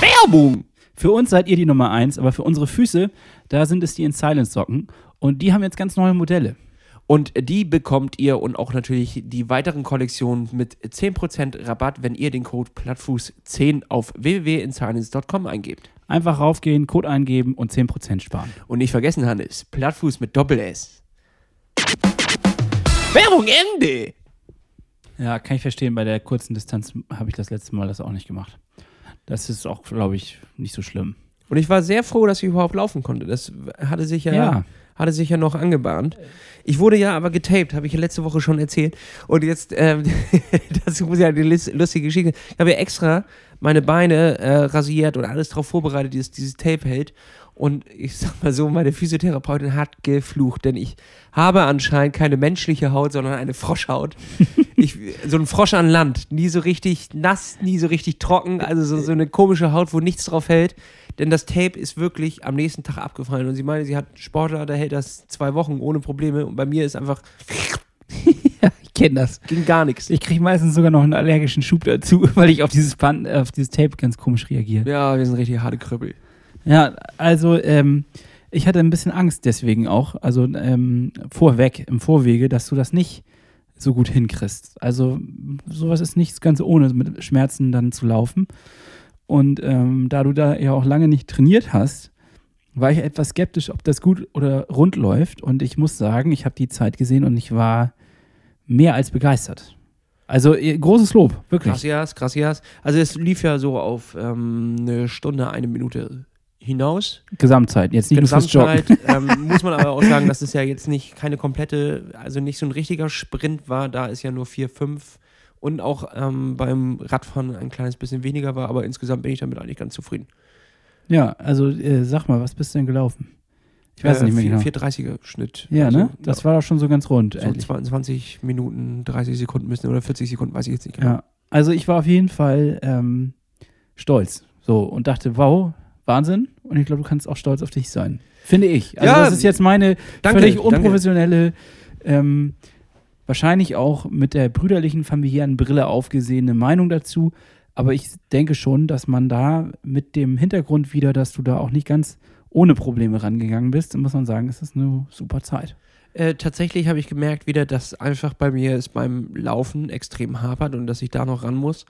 Werbung! Für uns seid ihr die Nummer eins, aber für unsere Füße, da sind es die In Silence Socken und die haben jetzt ganz neue Modelle. Und die bekommt ihr und auch natürlich die weiteren Kollektionen mit 10% Rabatt, wenn ihr den Code Plattfuß10 auf www.insilence.com eingebt. Einfach raufgehen, Code eingeben und 10% sparen. Und nicht vergessen, Hannes, Plattfuß mit Doppel-S. Werbung Ende! Ja, kann ich verstehen. Bei der kurzen Distanz habe ich das letzte Mal das auch nicht gemacht. Das ist auch, glaube ich, nicht so schlimm. Und ich war sehr froh, dass ich überhaupt laufen konnte. Das hatte sich ja, Ja. Hatte sich ja noch angebahnt. Ich wurde ja aber getaped, habe ich ja letzte Woche schon erzählt. Und jetzt, ähm, das muss ja eine lus- lustige Geschichte. Ich habe ja extra meine Beine äh, rasiert und alles darauf vorbereitet, dass dieses Tape hält. Und ich sag mal so, meine Physiotherapeutin hat geflucht, denn ich habe anscheinend keine menschliche Haut, sondern eine Froschhaut. Ich, so ein Frosch an Land, nie so richtig nass, nie so richtig trocken, also so, so eine komische Haut, wo nichts drauf hält. Denn das Tape ist wirklich am nächsten Tag abgefallen. Und sie meinte, sie hat einen Sportler, der hält das zwei Wochen ohne Probleme. Und bei mir ist einfach, Ja, ich kenne das. ging gar nichts. Ich kriege meistens sogar noch einen allergischen Schub dazu, weil ich auf dieses, Pan auf dieses Tape ganz komisch reagiere. Ja, wir sind richtig harte Krüppel. Ja, also ähm, ich hatte ein bisschen Angst deswegen auch, also ähm, vorweg, im Vorwege, dass du das nicht so gut hinkriegst. Also sowas ist nicht ganz ohne, mit Schmerzen dann zu laufen. Und ähm, da du da ja auch lange nicht trainiert hast, war ich etwas skeptisch, ob das gut oder rund läuft. Und ich muss sagen, ich habe die Zeit gesehen und ich war mehr als begeistert. Also eh, großes Lob, wirklich. Gracias, gracias. Also es lief ja so auf ähm, eine Stunde, eine Minute hinaus. Gesamtzeit, jetzt nicht nur fürs Joggen. Gesamtzeit ähm, muss man aber auch sagen, dass es ja jetzt nicht keine komplette, also nicht so ein richtiger Sprint war. Da ist ja nur 4, 5 und auch ähm, beim Radfahren ein kleines bisschen weniger war, aber insgesamt bin ich damit eigentlich ganz zufrieden. Ja, also äh, sag mal, was bist du denn gelaufen? Ich weiß es nicht mehr genau. 430er Schnitt. Ja, also, ne? Das ja, war doch schon so ganz rund. so ehrlich. 22 Minuten, 30 Sekunden müssen oder 40 Sekunden, weiß ich jetzt nicht genau. Ja. Also ich war auf jeden Fall ähm, stolz. So und dachte, wow, Wahnsinn. Und ich glaube, du kannst auch stolz auf dich sein. Finde ich. Also Ja, das ist jetzt meine danke, völlig unprofessionelle, ähm, wahrscheinlich auch mit der brüderlichen familiären Brille aufgesehene Meinung dazu. Aber ich denke schon, dass man da mit dem Hintergrund wieder, dass du da auch nicht ganz ohne Probleme rangegangen bist, muss man sagen, es ist eine super Zeit. Äh, tatsächlich habe ich gemerkt wieder, dass einfach bei mir es beim Laufen extrem hapert und dass ich da noch ran muss.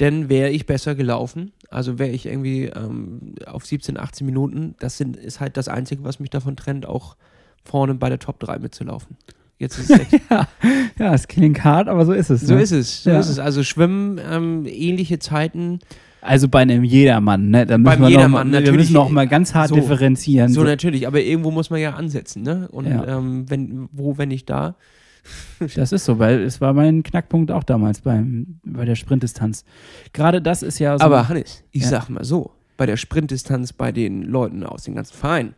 Denn wäre ich besser gelaufen, also wäre ich irgendwie ähm, auf 17, 18 Minuten, das sind, ist halt das Einzige, was mich davon trennt, auch vorne bei der Top 3 mitzulaufen. Jetzt ist es echt, Ja, es klingt hart, aber so ist es. so ne? ist es, so Ja. ist es. Also Schwimmen, ähm, ähnliche Zeiten, Also bei einem Jedermann, ne? Da müssen Beim wir Jedermann noch mal, wir natürlich, müssen noch mal ganz hart so- differenzieren. so So, natürlich, aber irgendwo muss man ja ansetzen, ne? Und Ja. ähm, wenn, wo, wenn nicht da. Das ist so, weil es war mein Knackpunkt auch damals beim, bei der Sprintdistanz. Gerade das ist ja so. Aber Hannes, ich Ja. sag mal so, bei der Sprintdistanz bei den Leuten aus dem ganzen Verein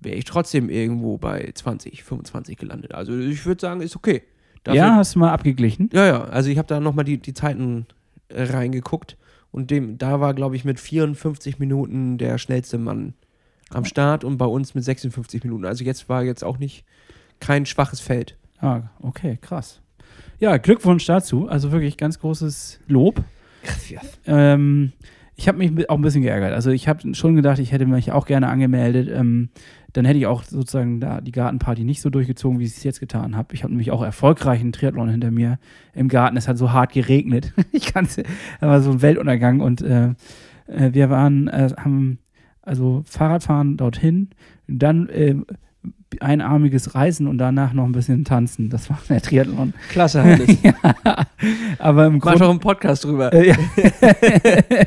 wäre ich trotzdem irgendwo bei 20, 25 gelandet. Also ich würde sagen, ist okay. Dafür- ja, hast du mal abgeglichen? Ja, ja, also ich habe da nochmal die, die Zeiten äh, reingeguckt und dem, da war, glaube ich, mit 54 Minuten der schnellste Mann am Start und bei uns mit 56 Minuten. Also jetzt war jetzt auch nicht kein schwaches Feld. Ah, okay, krass. Ja, Glückwunsch dazu. Also wirklich ganz großes Lob. Ähm, ich habe mich auch ein bisschen geärgert. Also ich habe schon gedacht, ich hätte mich auch gerne angemeldet. Ähm, dann hätte ich auch sozusagen da die Gartenparty nicht so durchgezogen, wie ich es jetzt getan habe. Ich habe nämlich auch erfolgreich einen Triathlon hinter mir im Garten. Es hat so hart geregnet. ich kann es, war so ein Weltuntergang und äh, äh, wir waren, äh, haben also Fahrradfahren dorthin, dann äh, einarmiges Reisen und danach noch ein bisschen tanzen. Das war der Triathlon. Klasse, Hannes. Aber im Mach Grunde doch einen Podcast drüber. äh, ja.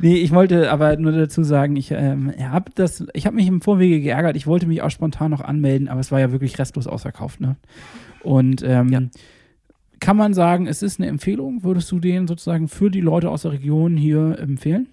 nee, ich wollte aber nur dazu sagen, ich ähm, habe das, ich habe mich im Vorwege geärgert. Ich wollte mich auch spontan noch anmelden, aber es war ja wirklich restlos ausverkauft. Ne? Und ähm, Ja. kann man sagen, es ist eine Empfehlung? Würdest du den sozusagen für die Leute aus der Region hier empfehlen?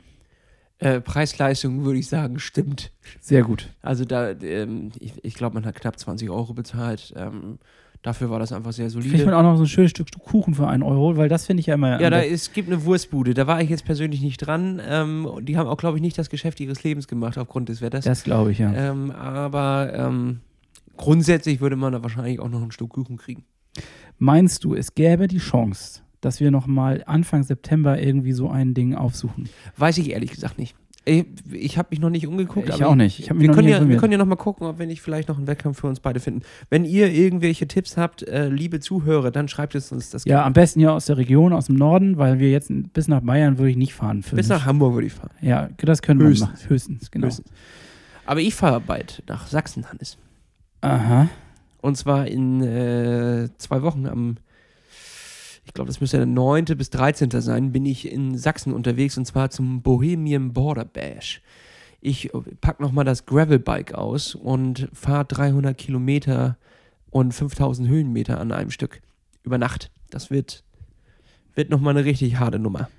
Äh, Preis-Leistung würde ich sagen, stimmt. Sehr gut. Also da, ähm, ich, ich glaube, man hat knapp 20 Euro bezahlt. Ähm, dafür war das einfach sehr Kriegt man solide. auch noch so ein schönes Stück Kuchen für einen Euro, weil das finde ich ja immer. Ja, da, es gibt eine Wurstbude. Da war ich jetzt persönlich nicht dran. Ähm, die haben auch, glaube ich, nicht das Geschäft ihres Lebens gemacht aufgrund des Wetters. das glaube ich, ja. Ähm, aber ähm, grundsätzlich würde man da wahrscheinlich auch noch ein Stück Kuchen kriegen. Meinst du, es gäbe die Chance, dass wir noch mal Anfang September irgendwie so ein Ding aufsuchen? Weiß ich ehrlich gesagt nicht. Ich, ich habe mich noch nicht umgeguckt. Ich auch nicht. Ich wir, können ja, wir können ja noch mal gucken, ob wir nicht vielleicht noch einen Wettkampf für uns beide finden. Wenn ihr irgendwelche Tipps habt, äh, liebe Zuhörer, dann schreibt es uns das Ja, am besten hier aus der Region, aus dem Norden, weil wir jetzt bis nach Bayern würde ich nicht fahren. Bis nach Hamburg würde ich fahren. Ja, das können wir Höchstens. machen. Höchstens, genau. Höchstens. Aber ich fahre bald nach Sachsen, Hannes. Aha. Und zwar in äh, zwei Wochen am, ich glaube, das müsste der 9. bis 13. sein, bin ich in Sachsen unterwegs und zwar zum Bohemian Border Bash. Ich packe nochmal das Gravelbike aus und fahre 300 Kilometer und 5000 Höhenmeter an einem Stück über Nacht. Das wird, wird nochmal eine richtig harte Nummer.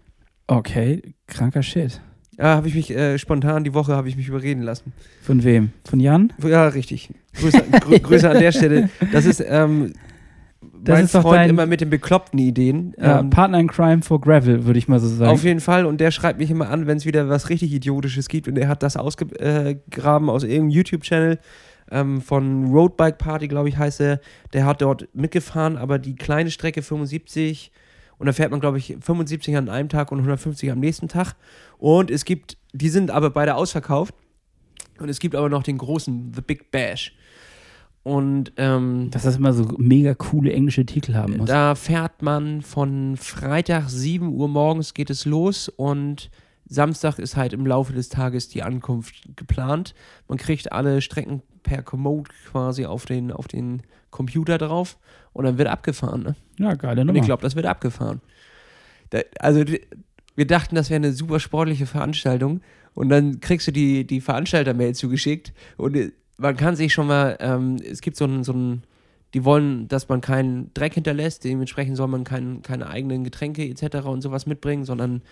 Okay, kranker Shit. Ja, habe ich mich äh, spontan die Woche habe ich mich überreden lassen. Von wem? Von Jan? Ja, richtig. Grüße, grü Grüße an der Stelle. Das ist ähm, Das mein ist Freund dein- immer mit den bekloppten Ideen. Ja, ähm, Partner in Crime for Gravel, würde ich mal so sagen. auf jeden Fall. Und der schreibt mich immer an, wenn es wieder was richtig Idiotisches gibt. Und er hat das ausgegraben aus irgendeinem YouTube-Channel ähm, von Roadbike Party, glaube ich, heißt er. Der hat dort mitgefahren, aber die kleine Strecke 75. Und da fährt man, glaube ich, 75 an einem Tag und 150 am nächsten Tag. Und es gibt, die sind aber beide ausverkauft. Und es gibt aber noch den großen, The Big Bash. Und ähm, Dass das immer so mega coole englische Titel haben muss. da fährt man von Freitag 7 Uhr morgens geht es los und Samstag ist halt im Laufe des Tages die Ankunft geplant. Man kriegt alle Strecken per Komoot quasi auf den, auf den Computer drauf und dann wird abgefahren. Ne? ja, geile Und Nummer. ich glaube, das wird abgefahren. Da, also wir dachten, das wäre eine super sportliche Veranstaltung und dann kriegst du die, die Veranstalter-Mail zugeschickt und äh, man kann sich schon mal, ähm, es gibt so ein, so ein, die wollen, dass man keinen Dreck hinterlässt, dementsprechend soll man kein, keine eigenen Getränke etc. und sowas mitbringen, sondern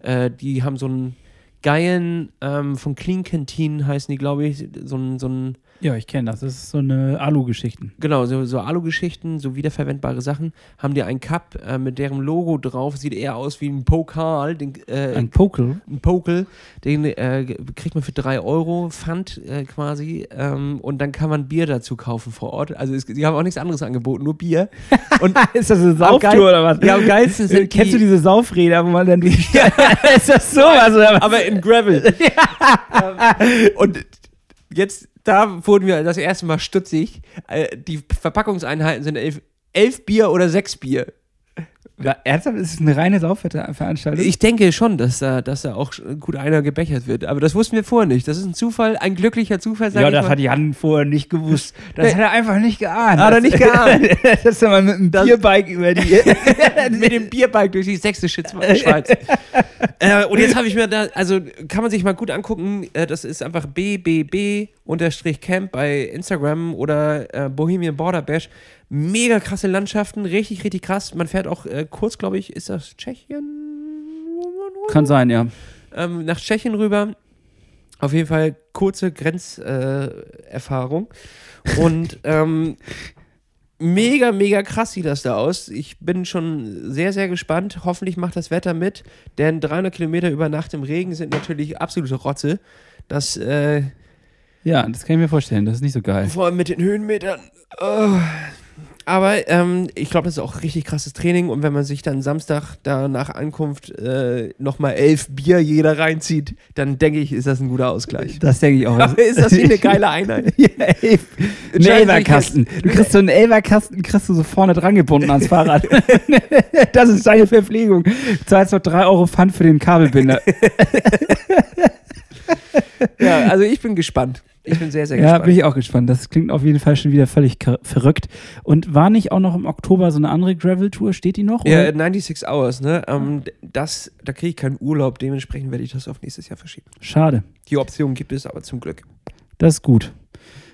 äh, die haben so einen geilen, ähm, von Clean Canteen heißen die, glaube ich, so ein, so ein ja, ich kenne das. Das ist so eine Alu-Geschichten. Genau, so, so Alu-Geschichten, so wiederverwendbare Sachen, haben die einen Cup äh, mit deren Logo drauf, sieht eher aus wie ein Pokal, den, äh, Ein Pokel. ein Pokel, den äh, kriegt man für 3 Euro Pfand äh, quasi ähm, und dann kann man Bier dazu kaufen vor Ort. Also es, die haben auch nichts anderes angeboten, nur Bier. Und ist das eine Sauftour oder was? Ja, am geilsten sind Kennst die- du diese Saufräder, wo man dann die Ist das sowas oder was? aber in Gravel. Ähm, und jetzt, da wurden wir das erste Mal stutzig. Äh, die Verpackungseinheiten sind elf, elf Bier oder sechs Bier. Ja, ernsthaft? Ist es eine reine Saufveranstaltung? Ich denke schon, dass da, dass da auch gut einer gebechert wird. Aber das wussten wir vorher nicht. Das ist ein Zufall, ein glücklicher Zufall, sag ja, das mal. hat Jan vorher nicht gewusst. Das Nee. hat er einfach nicht geahnt. Hat er nicht geahnt. das ist mal mit einem Bierbike über die. mit dem Bierbike durch die sächsische Schweiz. äh, und jetzt habe ich mir da, also kann man sich mal gut angucken, äh, das ist einfach BBB unterstrich Camp bei Instagram oder äh, Bohemian Border Bash. Mega krasse Landschaften, richtig, richtig krass. Man fährt auch äh, kurz, glaube ich, ist das Tschechien? Kann sein, ja. ähm, nach Tschechien rüber. Auf jeden Fall kurze Grenzerfahrung. Äh. Und ähm, mega, mega krass sieht das da aus. Ich bin schon sehr, sehr gespannt. Hoffentlich macht das Wetter mit, denn 300 Kilometer über Nacht im Regen sind natürlich absolute Rotze. Das, äh, Ja, das kann ich mir vorstellen. Das ist nicht so geil. vor allem mit den Höhenmetern. Oh. Aber ähm, ich glaube, das ist auch richtig krasses Training. Und wenn man sich dann Samstag da nach Ankunft äh, nochmal elf Bier jeder reinzieht, dann denke ich, ist das ein guter Ausgleich. Das denke ich auch. Aber ist das hier eine geile Einheit? ja, ey. Ein Elverkasten. Du kriegst so einen Elverkasten, kriegst du so vorne dran gebunden ans Fahrrad. das ist deine Verpflegung. Du zahlst noch 3 Euro Pfand für den Kabelbinder. Ja, also ich bin gespannt. Ich bin sehr, sehr Ja, gespannt. bin ich auch gespannt. Das klingt auf jeden Fall schon wieder völlig verrückt. Und war nicht auch noch im Oktober so eine andere Gravel-Tour? Steht die noch? ja, oder? 96 Hours, ne? Ähm, das, da kriege ich keinen Urlaub, dementsprechend werde ich das auf nächstes Jahr verschieben. Schade. Die Option gibt es aber zum Glück. Das ist gut.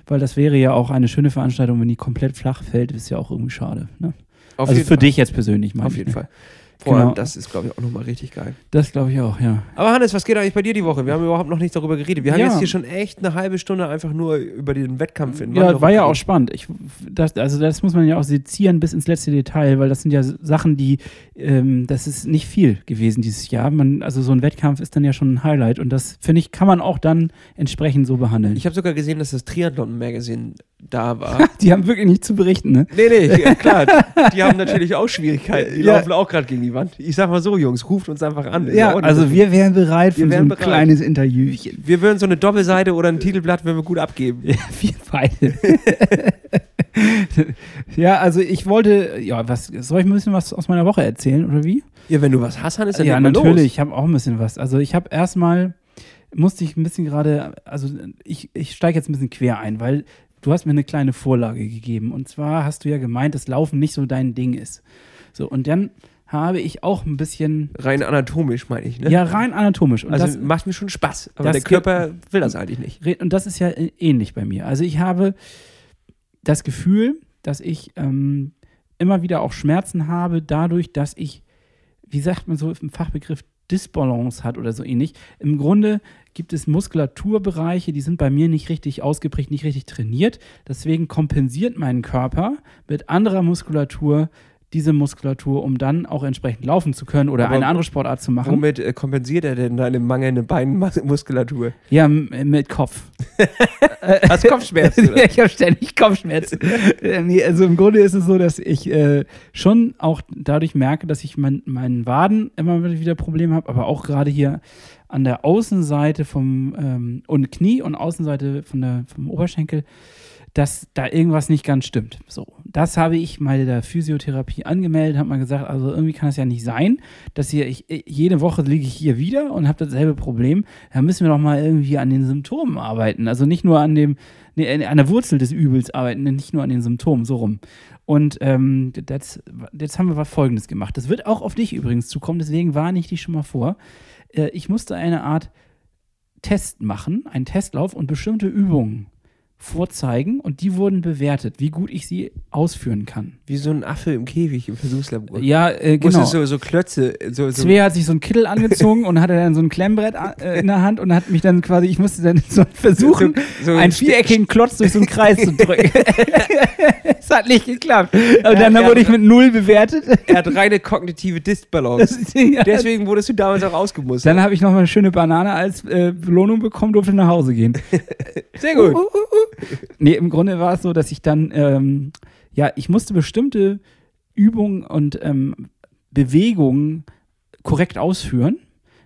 Weil das wäre ja auch eine schöne Veranstaltung, wenn die komplett flach fällt, ist ja auch irgendwie schade. Ne? Also für Fall. dich jetzt persönlich, meine Auf jeden ne? Fall. Allem, Genau. das ist, glaube ich, auch nochmal richtig geil. Das glaube ich auch, ja. Aber Hannes, was geht eigentlich bei dir die Woche? Wir haben überhaupt noch nicht darüber geredet. Wir haben Ja. jetzt hier schon echt eine halbe Stunde einfach nur über den Wettkampf in Ja, Wanderung war ja auch spannend. Ich, das, also das muss man ja auch sezieren bis ins letzte Detail, weil das sind ja Sachen, die, ähm, das ist nicht viel gewesen dieses Jahr. Man, also so ein Wettkampf ist dann ja schon ein Highlight und das, finde ich, kann man auch dann entsprechend so behandeln. Ich habe sogar gesehen, dass das Triathlon-Magazin da war. die haben wirklich nicht zu berichten, ne? nee, nee, klar. Die haben natürlich auch Schwierigkeiten. Die Ja. laufen auch gerade gegen die Wand. Ich sag mal so, Jungs, ruft uns einfach an. Ist Ja, also so- wir wären bereit für Wir so wären ein bereit. kleines Interviewchen. Wir würden so eine Doppelseite oder ein Titelblatt würden wir gut abgeben. Ja, wir beide. ja, also ich wollte, ja, was, soll ich ein bisschen was aus meiner Woche erzählen oder wie? Ja, wenn du was hast, dann ja, leg mal natürlich, Los. ich habe auch ein bisschen was. Also ich habe erstmal, musste ich ein bisschen gerade, also ich, ich steige jetzt ein bisschen quer ein, weil du hast mir eine kleine Vorlage gegeben. Und zwar hast du ja gemeint, dass Laufen nicht so dein Ding ist. So, und dann habe ich auch ein bisschen, Rein anatomisch, meine ich. Ne? ja, rein anatomisch. Und Also das, macht mir schon Spaß. Aber der Körper will das eigentlich nicht. Und das ist ja ähnlich bei mir. Also ich habe das Gefühl, dass ich ähm, immer wieder auch Schmerzen habe, dadurch, dass ich, wie sagt man so im Fachbegriff, Disbalance hat oder so ähnlich. Im Grunde gibt es Muskulaturbereiche, die sind bei mir nicht richtig ausgeprägt, nicht richtig trainiert. Deswegen kompensiert mein Körper mit anderer Muskulatur diese Muskulatur, um dann auch entsprechend laufen zu können oder Aber eine andere Sportart zu machen. Womit äh, kompensiert er denn deine mangelnde Beinmuskulatur? Ja, mit Kopf. Hast Kopfschmerzen? oder? ich habe ständig Kopfschmerzen. Äh, nee, also im Grunde ist es so, dass ich äh, schon auch dadurch merke, dass ich mein, meinen Waden immer wieder Probleme habe, aber auch gerade hier an der Außenseite vom ähm, und Knie und Außenseite von der, vom Oberschenkel, dass da irgendwas nicht ganz stimmt. So, das habe ich mal der Physiotherapie angemeldet, habe mal gesagt, also irgendwie kann es ja nicht sein, dass hier ich jede Woche liege ich hier wieder und habe dasselbe Problem. Da müssen wir doch mal irgendwie an den Symptomen arbeiten. Also nicht nur an dem, nee, an der Wurzel des Übels arbeiten, nicht nur an den Symptomen, so rum. Und ähm, jetzt haben wir was Folgendes gemacht. Das wird auch auf dich übrigens zukommen, deswegen warne ich dich schon mal vor. Äh, ich musste eine Art Test machen, einen Testlauf und bestimmte Übungen vorzeigen und die wurden bewertet, wie gut ich sie ausführen kann. Wie so ein Affe im Käfig im Versuchslabor. Ja, äh, Genau. so, so Klötze. So, so Svea hat sich so ein Kittel angezogen und hatte dann so ein Klemmbrett äh, in der Hand und hat mich dann quasi, ich musste dann so versuchen, so einen viereckigen Klotz durch so einen Kreis zu drücken. Es hat nicht geklappt. Und dann, Ja, wurde ja. ich mit null bewertet. Er hat reine kognitive Disbalance. Ja. Deswegen wurdest du damals auch ausgemustert. Dann habe ich noch mal eine schöne Banane als äh, Belohnung bekommen, durfte nach Hause gehen. Sehr gut. Nee, im Grunde war es so, dass ich dann, ähm, ja, ich musste bestimmte Übungen und ähm, Bewegungen korrekt ausführen.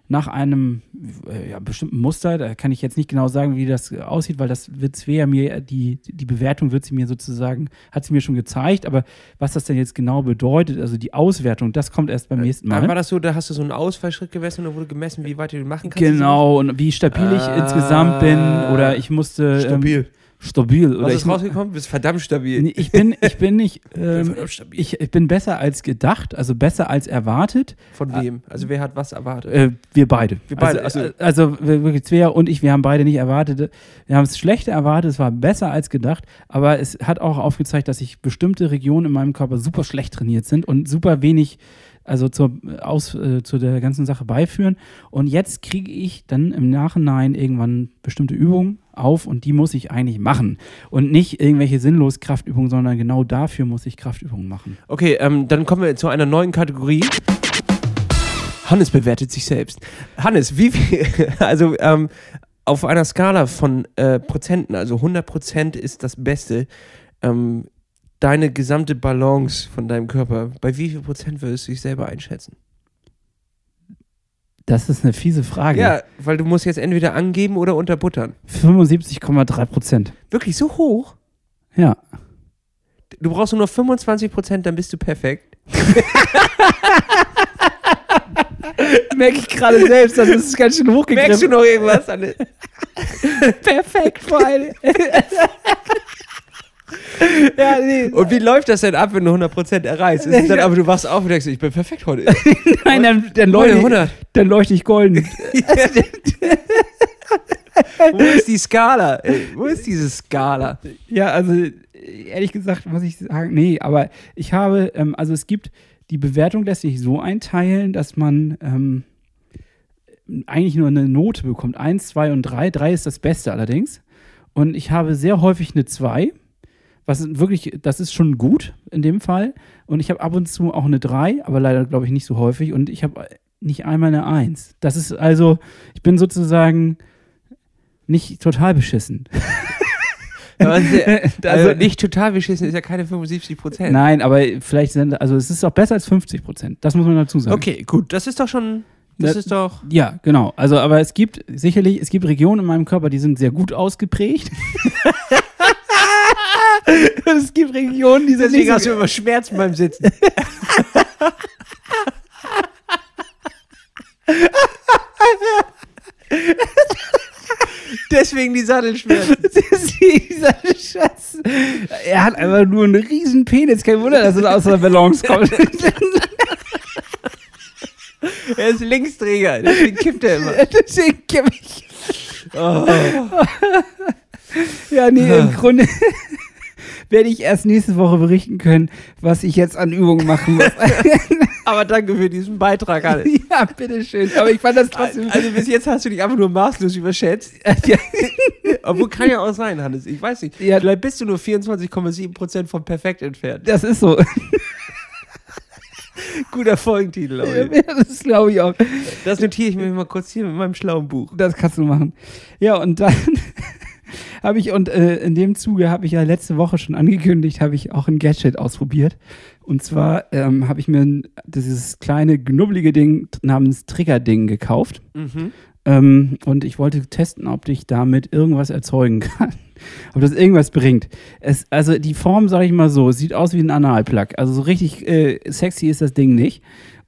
Nach einem äh, ja, bestimmten Muster, da kann ich jetzt nicht genau sagen, wie das aussieht, weil das wird Svea mir, die, die Bewertung wird sie mir sozusagen, hat sie mir schon gezeigt, aber was das denn jetzt genau bedeutet, also die Auswertung, das kommt erst beim nächsten Mal. War das so, da hast du so einen Ausfallschritt gemessen und da wurde gemessen, wie weit du machen kannst. Genau, und wie stabil ich Ah. insgesamt bin. Oder ich musste. Stabil. Ähm, stabil. Oder Was ich, ist rausgekommen? Du bist verdammt stabil. Ich bin, ich bin nicht, ähm, verdammt stabil. ich, ich bin besser als gedacht, also besser als erwartet. Von wem? Also wer hat was erwartet? Äh, wir beide. Wir beide, Also, also wir- wirklich Svea und ich, wir haben beide nicht erwartet. Wir haben es schlechter erwartet, es war besser als gedacht, aber es hat auch aufgezeigt, dass sich bestimmte Regionen in meinem Körper super schlecht trainiert sind und super wenig also zur, aus, äh, zu der ganzen Sache beiführen. Und jetzt kriege ich dann im Nachhinein irgendwann bestimmte Übungen auf und die muss ich eigentlich machen. Und nicht irgendwelche sinnlos Kraftübungen, sondern genau dafür muss ich Kraftübungen machen. Okay, ähm, dann kommen wir zu einer neuen Kategorie. Hannes bewertet sich selbst. Hannes, wie viel, also ähm, auf einer Skala von äh, Prozenten, also 100 Prozent ist das Beste, ähm, deine gesamte Balance von deinem Körper, bei wie viel Prozent würdest du dich selber einschätzen? Das ist eine fiese Frage. Ja, weil du musst jetzt entweder angeben oder unterbuttern. 75,3 Prozent. Wirklich so hoch? Ja. Du brauchst nur noch 25 Prozent, dann bist du perfekt. Merke ich gerade selbst, das ist ganz schön hochgegriffen. Merkst du noch irgendwas? Perfekt vor allem. ja, nee. Und wie läuft das denn ab, wenn du 100% erreichst? Ist dann aber, du wachst auf und denkst, ich bin perfekt heute. Nein, dann, dann, leuchte, 100. dann leuchte ich golden. Wo ist die Skala? Ey, wo ist diese Skala? ja, also ehrlich gesagt muss ich sagen, nee, aber ich habe, ähm, also es gibt, die Bewertung lässt sich so einteilen, dass man ähm, eigentlich nur eine Note bekommt. Eins, zwei und drei. Drei ist das Beste allerdings. Und ich habe sehr häufig eine zwei. Was wirklich, das ist schon gut in dem Fall. Und ich habe ab und zu auch eine drei, aber leider glaube ich nicht so häufig. Und ich habe nicht einmal eine eins. Das ist also, ich bin sozusagen nicht total beschissen. also, Also- nicht total beschissen, ist ja keine 75%. Nein, aber vielleicht sind, also es ist auch besser als 50 Prozent. Das muss man dazu sagen. Okay, gut, das ist doch schon, das Ja. ist doch... Ja, genau. Also, aber es gibt sicherlich, es gibt Regionen in meinem Körper, die sind sehr gut ausgeprägt. Es gibt Regionen, die sind nicht so immer Schmerzen beim Sitzen. Deswegen die Sattelschmerzen. Dieser Schatz. Er hat einfach nur einen riesen Penis. Kein Wunder, dass es aus der Balance kommt. Er ist Linksträger, deswegen kippt er immer. Deswegen kipp ich. Oh. Ja, nee, im Grunde werde ich erst nächste Woche berichten können, was ich jetzt an Übungen machen muss. Aber danke für diesen Beitrag, Hannes. ja, bitteschön. Aber ich fand das trotzdem. Also bis jetzt hast du dich einfach nur maßlos überschätzt. ja, Obwohl kann ja auch sein, Hannes. Ich weiß nicht. Ja. Vielleicht bist du nur 24,7% vom Perfekt entfernt. das ist so. Guter Folgentitel, Leute. das glaube ich auch. Das notiere ich mir mal kurz hier mit meinem schlauen Buch. Das kannst du machen. Ja, und dann habe ich, und äh, in dem Zuge habe ich ja letzte Woche schon angekündigt, habe ich auch ein Gadget ausprobiert. Und zwar ähm, habe ich mir dieses kleine, knubbelige Ding namens Trigger-Ding gekauft. Mhm. Ähm, und ich wollte testen, ob ich damit irgendwas erzeugen kann. ob das irgendwas bringt. Es, also die Form, sage ich mal so, sieht aus wie ein Analplug. Also so richtig äh, sexy ist das Ding nicht.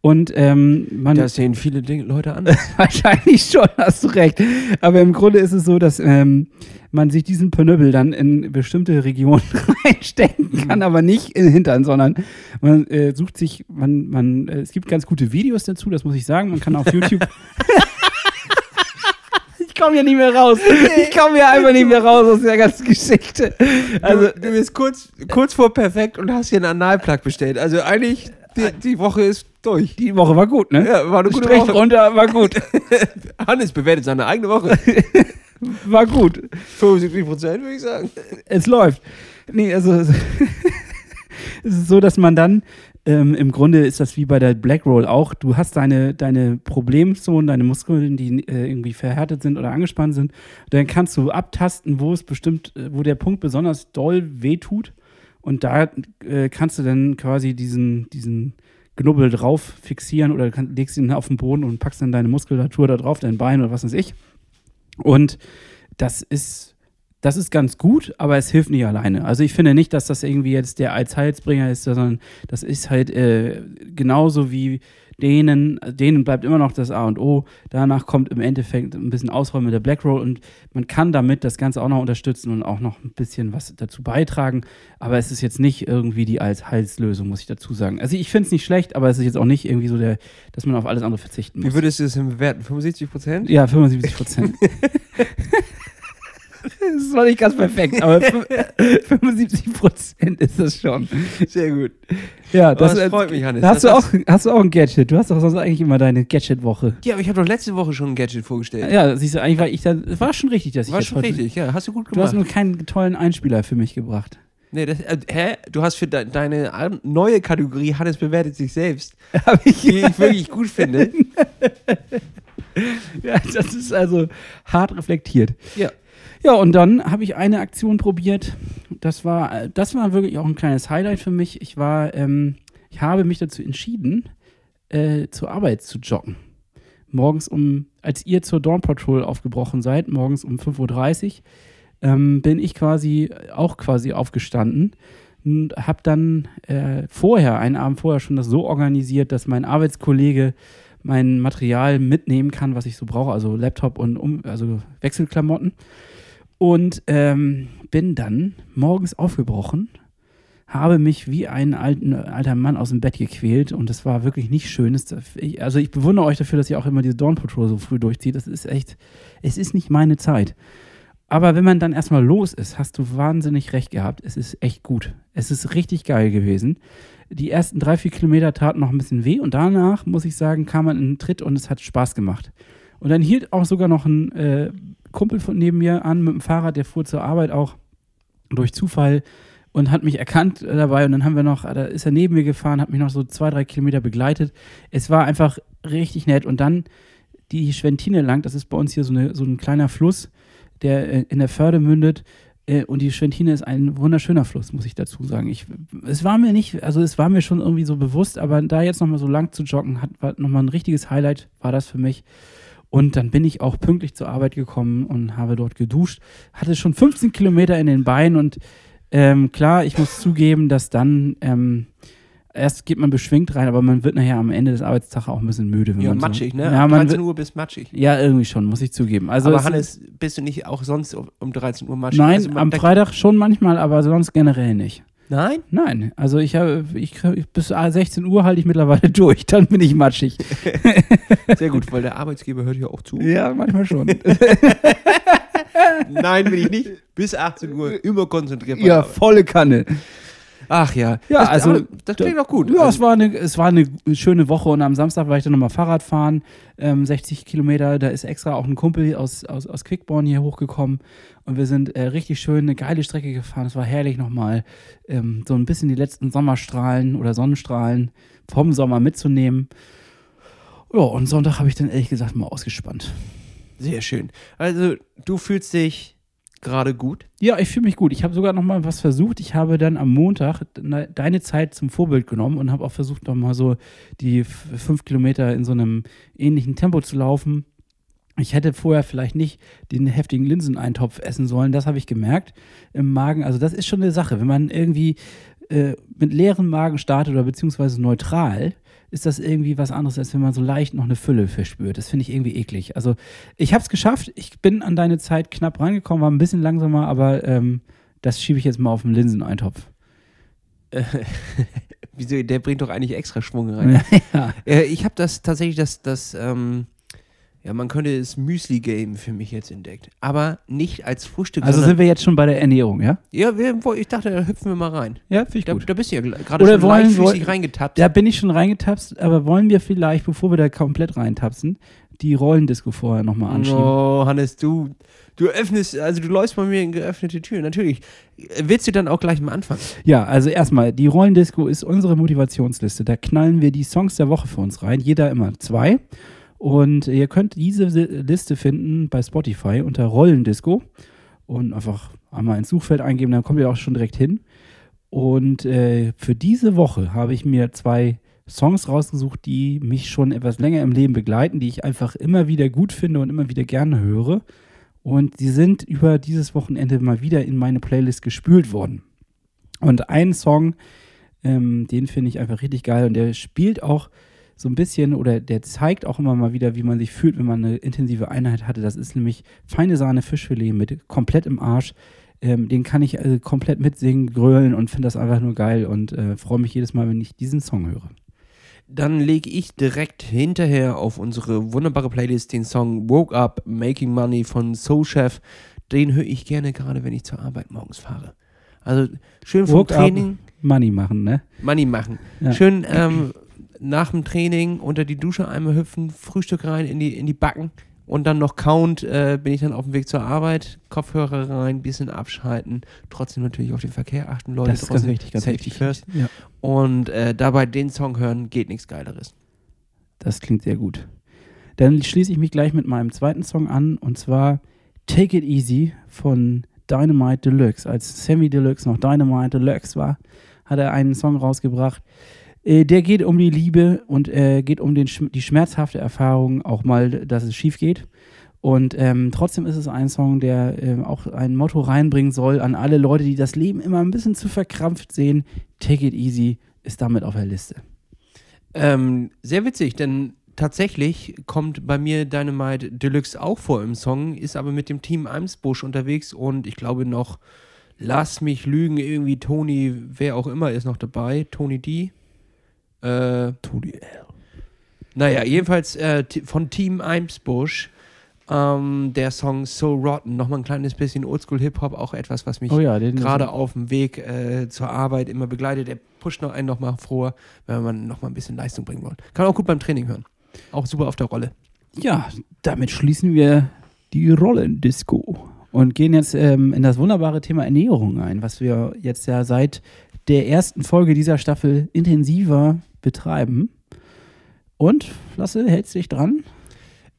Und ähm, man. Das sehen viele Dinge, Leute anders. Wahrscheinlich schon, hast du recht. Aber im Grunde ist es so, dass ähm, man sich diesen Pönöbel dann in bestimmte Regionen reinstecken kann, aber nicht in den Hintern, sondern man äh, sucht sich, man, man, äh, es gibt ganz gute Videos dazu, das muss ich sagen. Man kann auf YouTube. ich komme hier nicht mehr raus. Ich komme hier einfach nicht mehr raus aus der ganzen Geschichte. Also, Also, du bist kurz, kurz vor perfekt und hast hier einen Analplug bestellt. Also eigentlich, die, die Woche ist durch. die Woche war gut, ne? Ja, war eine gute Strich Woche. runter, war gut. Hannes bewertet seine eigene Woche. War gut. 75% würde ich sagen. es läuft. Nee, also es ist so, dass man dann ähm, im Grunde ist das wie bei der Black Roll auch. Du hast deine, deine Problemzonen, deine Muskeln, die äh, irgendwie verhärtet sind oder angespannt sind. Dann kannst du abtasten, wo es bestimmt, äh, wo der Punkt besonders doll wehtut. Und da äh, kannst du dann quasi diesen, diesen Knubbel drauf fixieren oder kann, legst ihn auf den Boden und packst dann deine Muskulatur da drauf, dein Bein oder was weiß ich. Und das ist das ist ganz gut, aber es hilft nicht alleine. Also ich finde nicht, dass das irgendwie jetzt der Allzeitsbringer ist, sondern das ist halt äh, genauso wie denen, denen bleibt immer noch das A und O. Danach kommt im Endeffekt ein bisschen Ausräumen mit der Black Roll und man kann damit das Ganze auch noch unterstützen und auch noch ein bisschen was dazu beitragen. Aber es ist jetzt nicht irgendwie die Allheilslösung, muss ich dazu sagen. Also ich finde es nicht schlecht, aber es ist jetzt auch nicht irgendwie so der, dass man auf alles andere verzichten muss. Wie würdest du es denn bewerten? 75 Prozent? Ja, 75 Prozent. Das ist noch nicht ganz perfekt, aber 75 Prozent ist das schon. Sehr gut. Ja, Das, das, freut mich, Hannes. Hast das du, auch, hast du auch ein Gadget? Du hast doch sonst eigentlich immer deine Gadget-Woche. Ja, aber ich habe doch letzte Woche schon ein Gadget vorgestellt. Ja, siehst du, eigentlich war ich da, war schon richtig, dass ich War schon richtig, ja. Hast du gut Du hast gemacht. nur keinen tollen Einspieler für mich gebracht. Nee, das, äh, hä? Du hast für de deine neue Kategorie Hannes bewertet sich selbst, ich, die ich wirklich gut finde. ja, das ist also hart reflektiert. Ja. Ja, und dann habe ich eine Aktion probiert. Das war, das war wirklich auch ein kleines Highlight für mich. Ich war, ähm, ich habe mich dazu entschieden, äh, zur Arbeit zu joggen. Morgens um, als ihr zur Dawn Patrol aufgebrochen seid, morgens um 5.30 Uhr, ähm, bin ich quasi auch quasi aufgestanden und habe dann äh, vorher, einen Abend vorher schon das so organisiert, dass mein Arbeitskollege mein Material mitnehmen kann, was ich so brauche, also Laptop und um, also Wechselklamotten. Und ähm, bin dann morgens aufgebrochen, habe mich wie ein alten, alter Mann aus dem Bett gequält und das war wirklich nicht schön. Also ich bewundere euch dafür, dass ihr auch immer diese Dawn Patrol so früh durchzieht. Das ist echt, es ist nicht meine Zeit. Aber wenn man dann erstmal los ist, hast du wahnsinnig recht gehabt. Es ist echt gut. Es ist richtig geil gewesen. Die ersten drei, vier Kilometer taten noch ein bisschen weh und danach, muss ich sagen, kam man in den Tritt und es hat Spaß gemacht. Und dann hielt auch sogar noch ein äh, Kumpel von neben mir an mit dem Fahrrad, der fuhr zur Arbeit auch durch Zufall und hat mich erkannt dabei. Und dann haben wir noch, da ist er neben mir gefahren, hat mich noch so zwei, drei Kilometer begleitet. Es war einfach richtig nett. Und dann die Schwentine lang, das ist bei uns hier so, eine, so ein kleiner Fluss, der äh, in der Förde mündet. Äh, Und die Schwentine ist ein wunderschöner Fluss, muss ich dazu sagen. Ich, es war mir nicht, also es war mir schon irgendwie so bewusst, aber da jetzt nochmal so lang zu joggen, hat, war nochmal ein richtiges Highlight, war das für mich. Und dann bin ich auch pünktlich zur Arbeit gekommen und habe dort geduscht. Hatte schon 15 Kilometer in den Beinen und ähm, klar, ich muss zugeben, dass dann ähm, erst geht man beschwingt rein, aber man wird nachher am Ende des Arbeitstags auch ein bisschen müde. Wenn Ja, man matschig, so, ne? Ja, man 13 wird, Uhr bist matschig. ja, irgendwie schon, muss ich zugeben. Also aber es- Hannes, bist du nicht auch sonst um um 13 Uhr matschig? Nein, Also am Freitag schon manchmal, aber sonst generell nicht. Nein? Nein, also ich habe, ich, bis 16 Uhr halte ich mittlerweile durch, dann bin ich matschig. Sehr gut, weil der Arbeitsgeber hört ja auch zu. Ja, manchmal schon. Nein, bin ich nicht. Bis 18 Uhr immer konzentriert. bei ja, Arbeit. volle Kanne. Ach ja. Ja, das, also- das klingt doch gut. Ja, Also, es war, eine, es war eine schöne Woche und am Samstag war ich dann nochmal Fahrrad fahren, ähm, 60 Kilometer. Da ist extra auch ein Kumpel aus, aus, aus Quickborn hier hochgekommen und wir sind äh, richtig schön eine geile Strecke gefahren. Es war herrlich nochmal, ähm, so ein bisschen die letzten Sommerstrahlen oder Sonnenstrahlen vom Sommer mitzunehmen. Ja, und Sonntag habe ich dann ehrlich gesagt mal ausgespannt. sehr schön. Also, du fühlst dich gerade gut. Ja, ich fühle mich gut. Ich habe sogar noch mal was versucht. Ich habe dann am Montag de- deine Zeit zum Vorbild genommen und habe auch versucht, noch mal so die fünf Kilometer in so einem ähnlichen Tempo zu laufen. Ich hätte vorher vielleicht nicht den heftigen Linseneintopf essen sollen. Das habe ich gemerkt im Magen. Also das ist schon eine Sache. Wenn man irgendwie äh, mit leerem Magen startet oder beziehungsweise neutral, ist das irgendwie was anderes, als wenn man so leicht noch eine Fülle verspürt. Das finde ich irgendwie eklig. Also ich habe es geschafft. Ich bin an deine Zeit knapp rangekommen, war ein bisschen langsamer, aber ähm, das schiebe ich jetzt mal auf den Linseneintopf. Wieso, der bringt doch eigentlich extra Schwung rein. ja. Äh, ich habe das tatsächlich, das, das ähm, ja, man könnte es Müsli-Game für mich jetzt entdeckt. Aber nicht als Frühstück, Also sind wir jetzt schon bei der Ernährung, ja? ja, wir, ich dachte, da hüpfen wir mal rein. Ja, finde ich Da, da bist du ja gerade schon wollen- wollen- reingetappt. Da bin ich schon reingetapst, aber wollen wir vielleicht, bevor wir da komplett reintapsen, die Rollendisco vorher nochmal anschieben? Oh, Hannes, du, du öffnest, also du läufst bei mir in geöffnete Türen. Natürlich. Willst du dann auch gleich mal anfangen? Ja, also erstmal, die Rollendisco ist unsere Motivationsliste. Da knallen wir die Songs der Woche für uns rein, jeder immer zwei. Und ihr könnt diese Liste finden bei Spotify unter Rollendisco und einfach einmal ins Suchfeld eingeben, dann kommt ihr auch schon direkt hin. Und äh, für diese Woche habe ich mir zwei Songs rausgesucht, die mich schon etwas länger im Leben begleiten, die ich einfach immer wieder gut finde und immer wieder gerne höre. Und sie sind über dieses Wochenende mal wieder in meine Playlist gespült worden. Und ein Song, ähm, den finde ich einfach richtig geil und der spielt auch so ein bisschen oder der zeigt auch immer mal wieder, wie man sich fühlt, wenn man eine intensive Einheit hatte. Das ist nämlich feine Sahne Fischfilet mit komplett im Arsch. Ähm, den kann ich also komplett mitsingen, grölen und finde das einfach nur geil und äh, freue mich jedes Mal, wenn ich diesen Song höre. Dann lege ich direkt hinterher auf unsere wunderbare Playlist den Song Woke Up Making Money von Soul Chef. Den höre ich gerne gerade, wenn ich zur Arbeit morgens fahre. Also schön vom Woke Training. Up, Money machen, ne? Money machen. Ja. Schön ähm, nach dem Training unter die Dusche einmal hüpfen, Frühstück rein in die, in die Backen und dann noch count, äh, bin ich dann auf dem Weg zur Arbeit, Kopfhörer rein, bisschen abschalten, trotzdem natürlich auf den Verkehr achten, Leute. Das ist ganz wichtig, ganz Safety wichtig. first. Ja. Und äh, dabei den Song hören, geht nichts Geileres. Das klingt sehr gut. Dann schließe ich mich gleich mit meinem zweiten Song an und zwar Take It Easy von Dynamite Deluxe. Als Sammy Deluxe noch Dynamite Deluxe war, hat er einen Song rausgebracht. Äh, Der geht um die Liebe und äh, geht um den, die schmerzhafte Erfahrung, auch mal, dass es schief geht. Und ähm, trotzdem ist es ein Song, der ähm, auch ein Motto reinbringen soll an alle Leute, die das Leben immer ein bisschen zu verkrampft sehen. Take it easy ist damit auf der Liste. Ähm, sehr witzig, denn tatsächlich kommt bei mir Dynamite Deluxe auch vor im Song, ist aber mit dem Team Eimsbusch unterwegs und ich glaube noch, lass mich lügen, irgendwie Tony, wer auch immer ist noch dabei, Tony D. Äh, Tony L. naja, jedenfalls äh, von Team Eimsbusch. Ähm, der Song So Rotten, nochmal ein kleines bisschen Oldschool-Hip-Hop, auch etwas, was mich Oh ja, gerade auf dem Weg äh, zur Arbeit immer begleitet. Der pusht noch einen nochmal vor, wenn man nochmal ein bisschen Leistung bringen will. Kann man auch gut beim Training hören. Auch super auf der Rolle. Ja, damit schließen wir die Rollendisco und gehen jetzt ähm, in das wunderbare Thema Ernährung ein, was wir jetzt ja seit der ersten Folge dieser Staffel intensiver betreiben. Und, Lasse, hältst dich dran?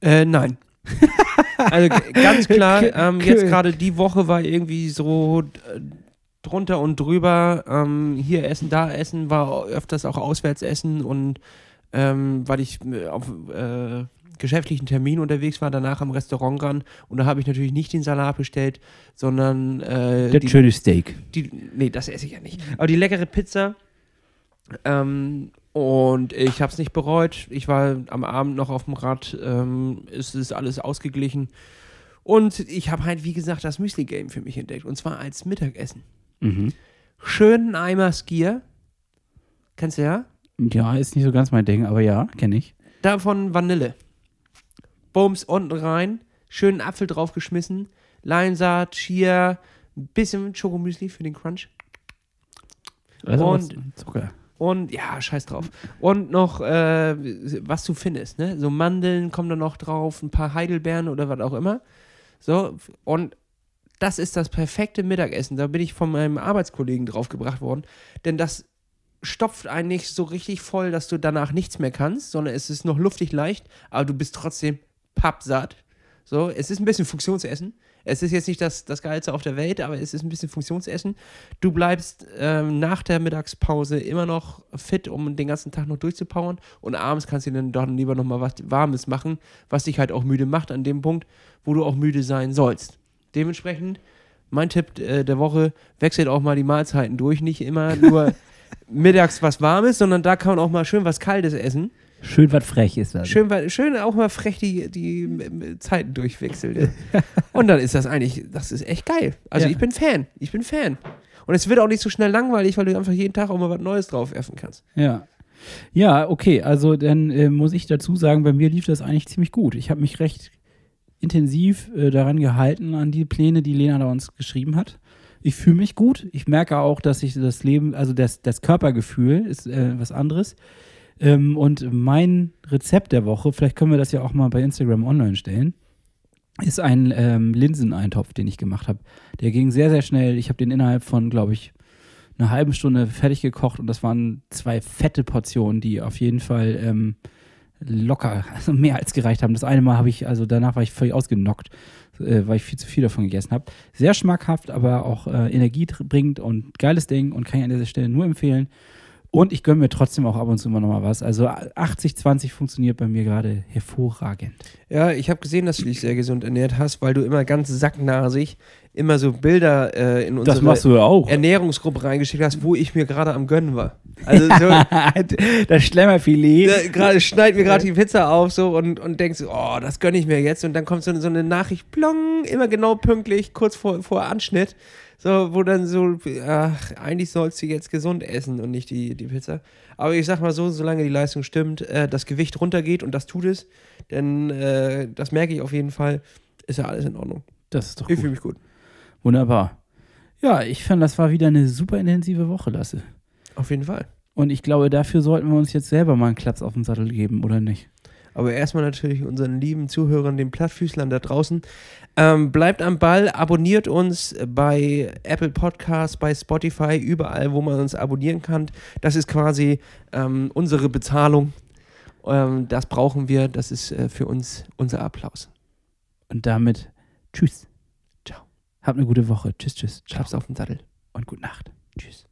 Äh, nein. also ganz klar, ähm, jetzt gerade die Woche war irgendwie so äh, drunter und drüber. Ähm, hier essen, da essen, war öfters auch auswärts essen und ähm, weil ich äh, auf äh, geschäftlichen Termin unterwegs war, danach am Restaurant ran und da habe ich natürlich nicht den Salat bestellt, sondern äh, Das die, schöne Steak. die, nee, das esse ich ja nicht. Aber die leckere Pizza. Ähm, und ich habe es nicht bereut. Ich war am Abend noch auf dem Rad. Ähm, es ist alles ausgeglichen. Und ich habe halt, wie gesagt, das Müsli-Game für mich entdeckt. Und zwar als Mittagessen. Mhm. Schönen Eimer Skier. Kennst du ja? Ja, ist nicht so ganz mein Ding, aber ja, kenne ich. Davon Vanille. Bums unten rein. Schönen Apfel draufgeschmissen. Leinsaat, Chia. Ein bisschen Schokomüsli für den Crunch. Also Und- Zucker. Und ja, scheiß drauf. Und noch, äh, was du findest, ne? So Mandeln kommen da noch drauf, ein paar Heidelbeeren oder was auch immer. So, und das ist das perfekte Mittagessen. Da bin ich von meinem Arbeitskollegen draufgebracht worden. Denn das stopft einen nicht so richtig voll, dass du danach nichts mehr kannst, sondern es ist noch luftig leicht, aber du bist trotzdem pappsatt. So, es ist ein bisschen Funktionsessen. Es ist jetzt nicht das, das Geilste auf der Welt, aber es ist ein bisschen Funktionsessen. Du bleibst ähm, nach der Mittagspause immer noch fit, um den ganzen Tag noch durchzupowern. Und abends kannst du dann doch lieber noch mal was Warmes machen, was dich halt auch müde macht an dem Punkt, wo du auch müde sein sollst. Dementsprechend, mein Tipp äh, der Woche, wechselt auch mal die Mahlzeiten durch. Nicht immer nur mittags was Warmes, sondern da kann man auch mal schön was Kaltes essen. Schön was frech ist das. Schön, wa- schön auch mal frech die, die Zeiten durchwechseln. Und dann ist das eigentlich, das ist echt geil. Also Ja. ich bin Fan. Ich bin Fan. Und es wird auch nicht so schnell langweilig, weil du einfach jeden Tag auch mal was Neues drauf werfen kannst. Ja. Ja, okay. Also dann äh, muss ich dazu sagen, bei mir lief das eigentlich ziemlich gut. Ich habe mich recht intensiv äh, daran gehalten, an die Pläne, die Lena da uns geschrieben hat. Ich fühle mich gut. Ich merke auch, dass ich das Leben, also das, das Körpergefühl ist äh, was anderes. Ähm, und mein Rezept der Woche, vielleicht können wir das ja auch mal bei Instagram online stellen, ist ein ähm, Linseneintopf, den ich gemacht habe. Der ging sehr, sehr schnell. Ich habe den innerhalb von, glaube ich, einer halben Stunde fertig gekocht und das waren zwei fette Portionen, die auf jeden Fall ähm, locker, also mehr als gereicht haben. Das eine Mal habe ich, also danach war ich völlig ausgenockt, äh, weil ich viel zu viel davon gegessen habe. Sehr schmackhaft, aber auch äh, energiebringend und geiles Ding und kann ich an dieser Stelle nur empfehlen. Und ich gönne mir trotzdem auch ab und zu immer noch mal was. Also 80-20 funktioniert bei mir gerade hervorragend. Ja, ich habe gesehen, dass du dich sehr gesund ernährt hast, weil du immer ganz sacknasig immer so Bilder äh, in unsere. Ernährungsgruppe reingeschickt hast, wo ich mir gerade am Gönnen war. Also so, das Schlemmerfilet. Gerade schneid mir gerade die Pizza auf so und, und denkst, oh, das gönne ich mir jetzt. Und dann kommt so, so eine Nachricht, plong, immer genau pünktlich, kurz vor, vor Anschnitt. So, wo dann so, ach, eigentlich sollst du jetzt gesund essen und nicht die, die Pizza. Aber ich sag mal so, solange die Leistung stimmt, äh, das Gewicht runtergeht und das tut es, denn äh, das merke ich auf jeden Fall, ist ja alles in Ordnung. Das ist doch Ich gut. fühle mich gut. Wunderbar. Ja, ich fand, das war wieder eine super intensive Woche, Lasse. Auf jeden Fall. Und ich glaube, dafür sollten wir uns jetzt selber mal einen Klaps auf den Sattel geben, oder nicht? Aber erstmal natürlich unseren lieben Zuhörern, den Plattfüßlern da draußen. Ähm, bleibt am Ball, abonniert uns bei Apple Podcasts, bei Spotify, überall, wo man uns abonnieren kann. Das ist quasi ähm, unsere Bezahlung. Ähm, das brauchen wir. Das ist äh, für uns unser Applaus. Und damit tschüss. Ciao. Habt eine gute Woche. Tschüss, tschüss. Ciao. Klaps auf den Sattel. Und gute Nacht. Tschüss.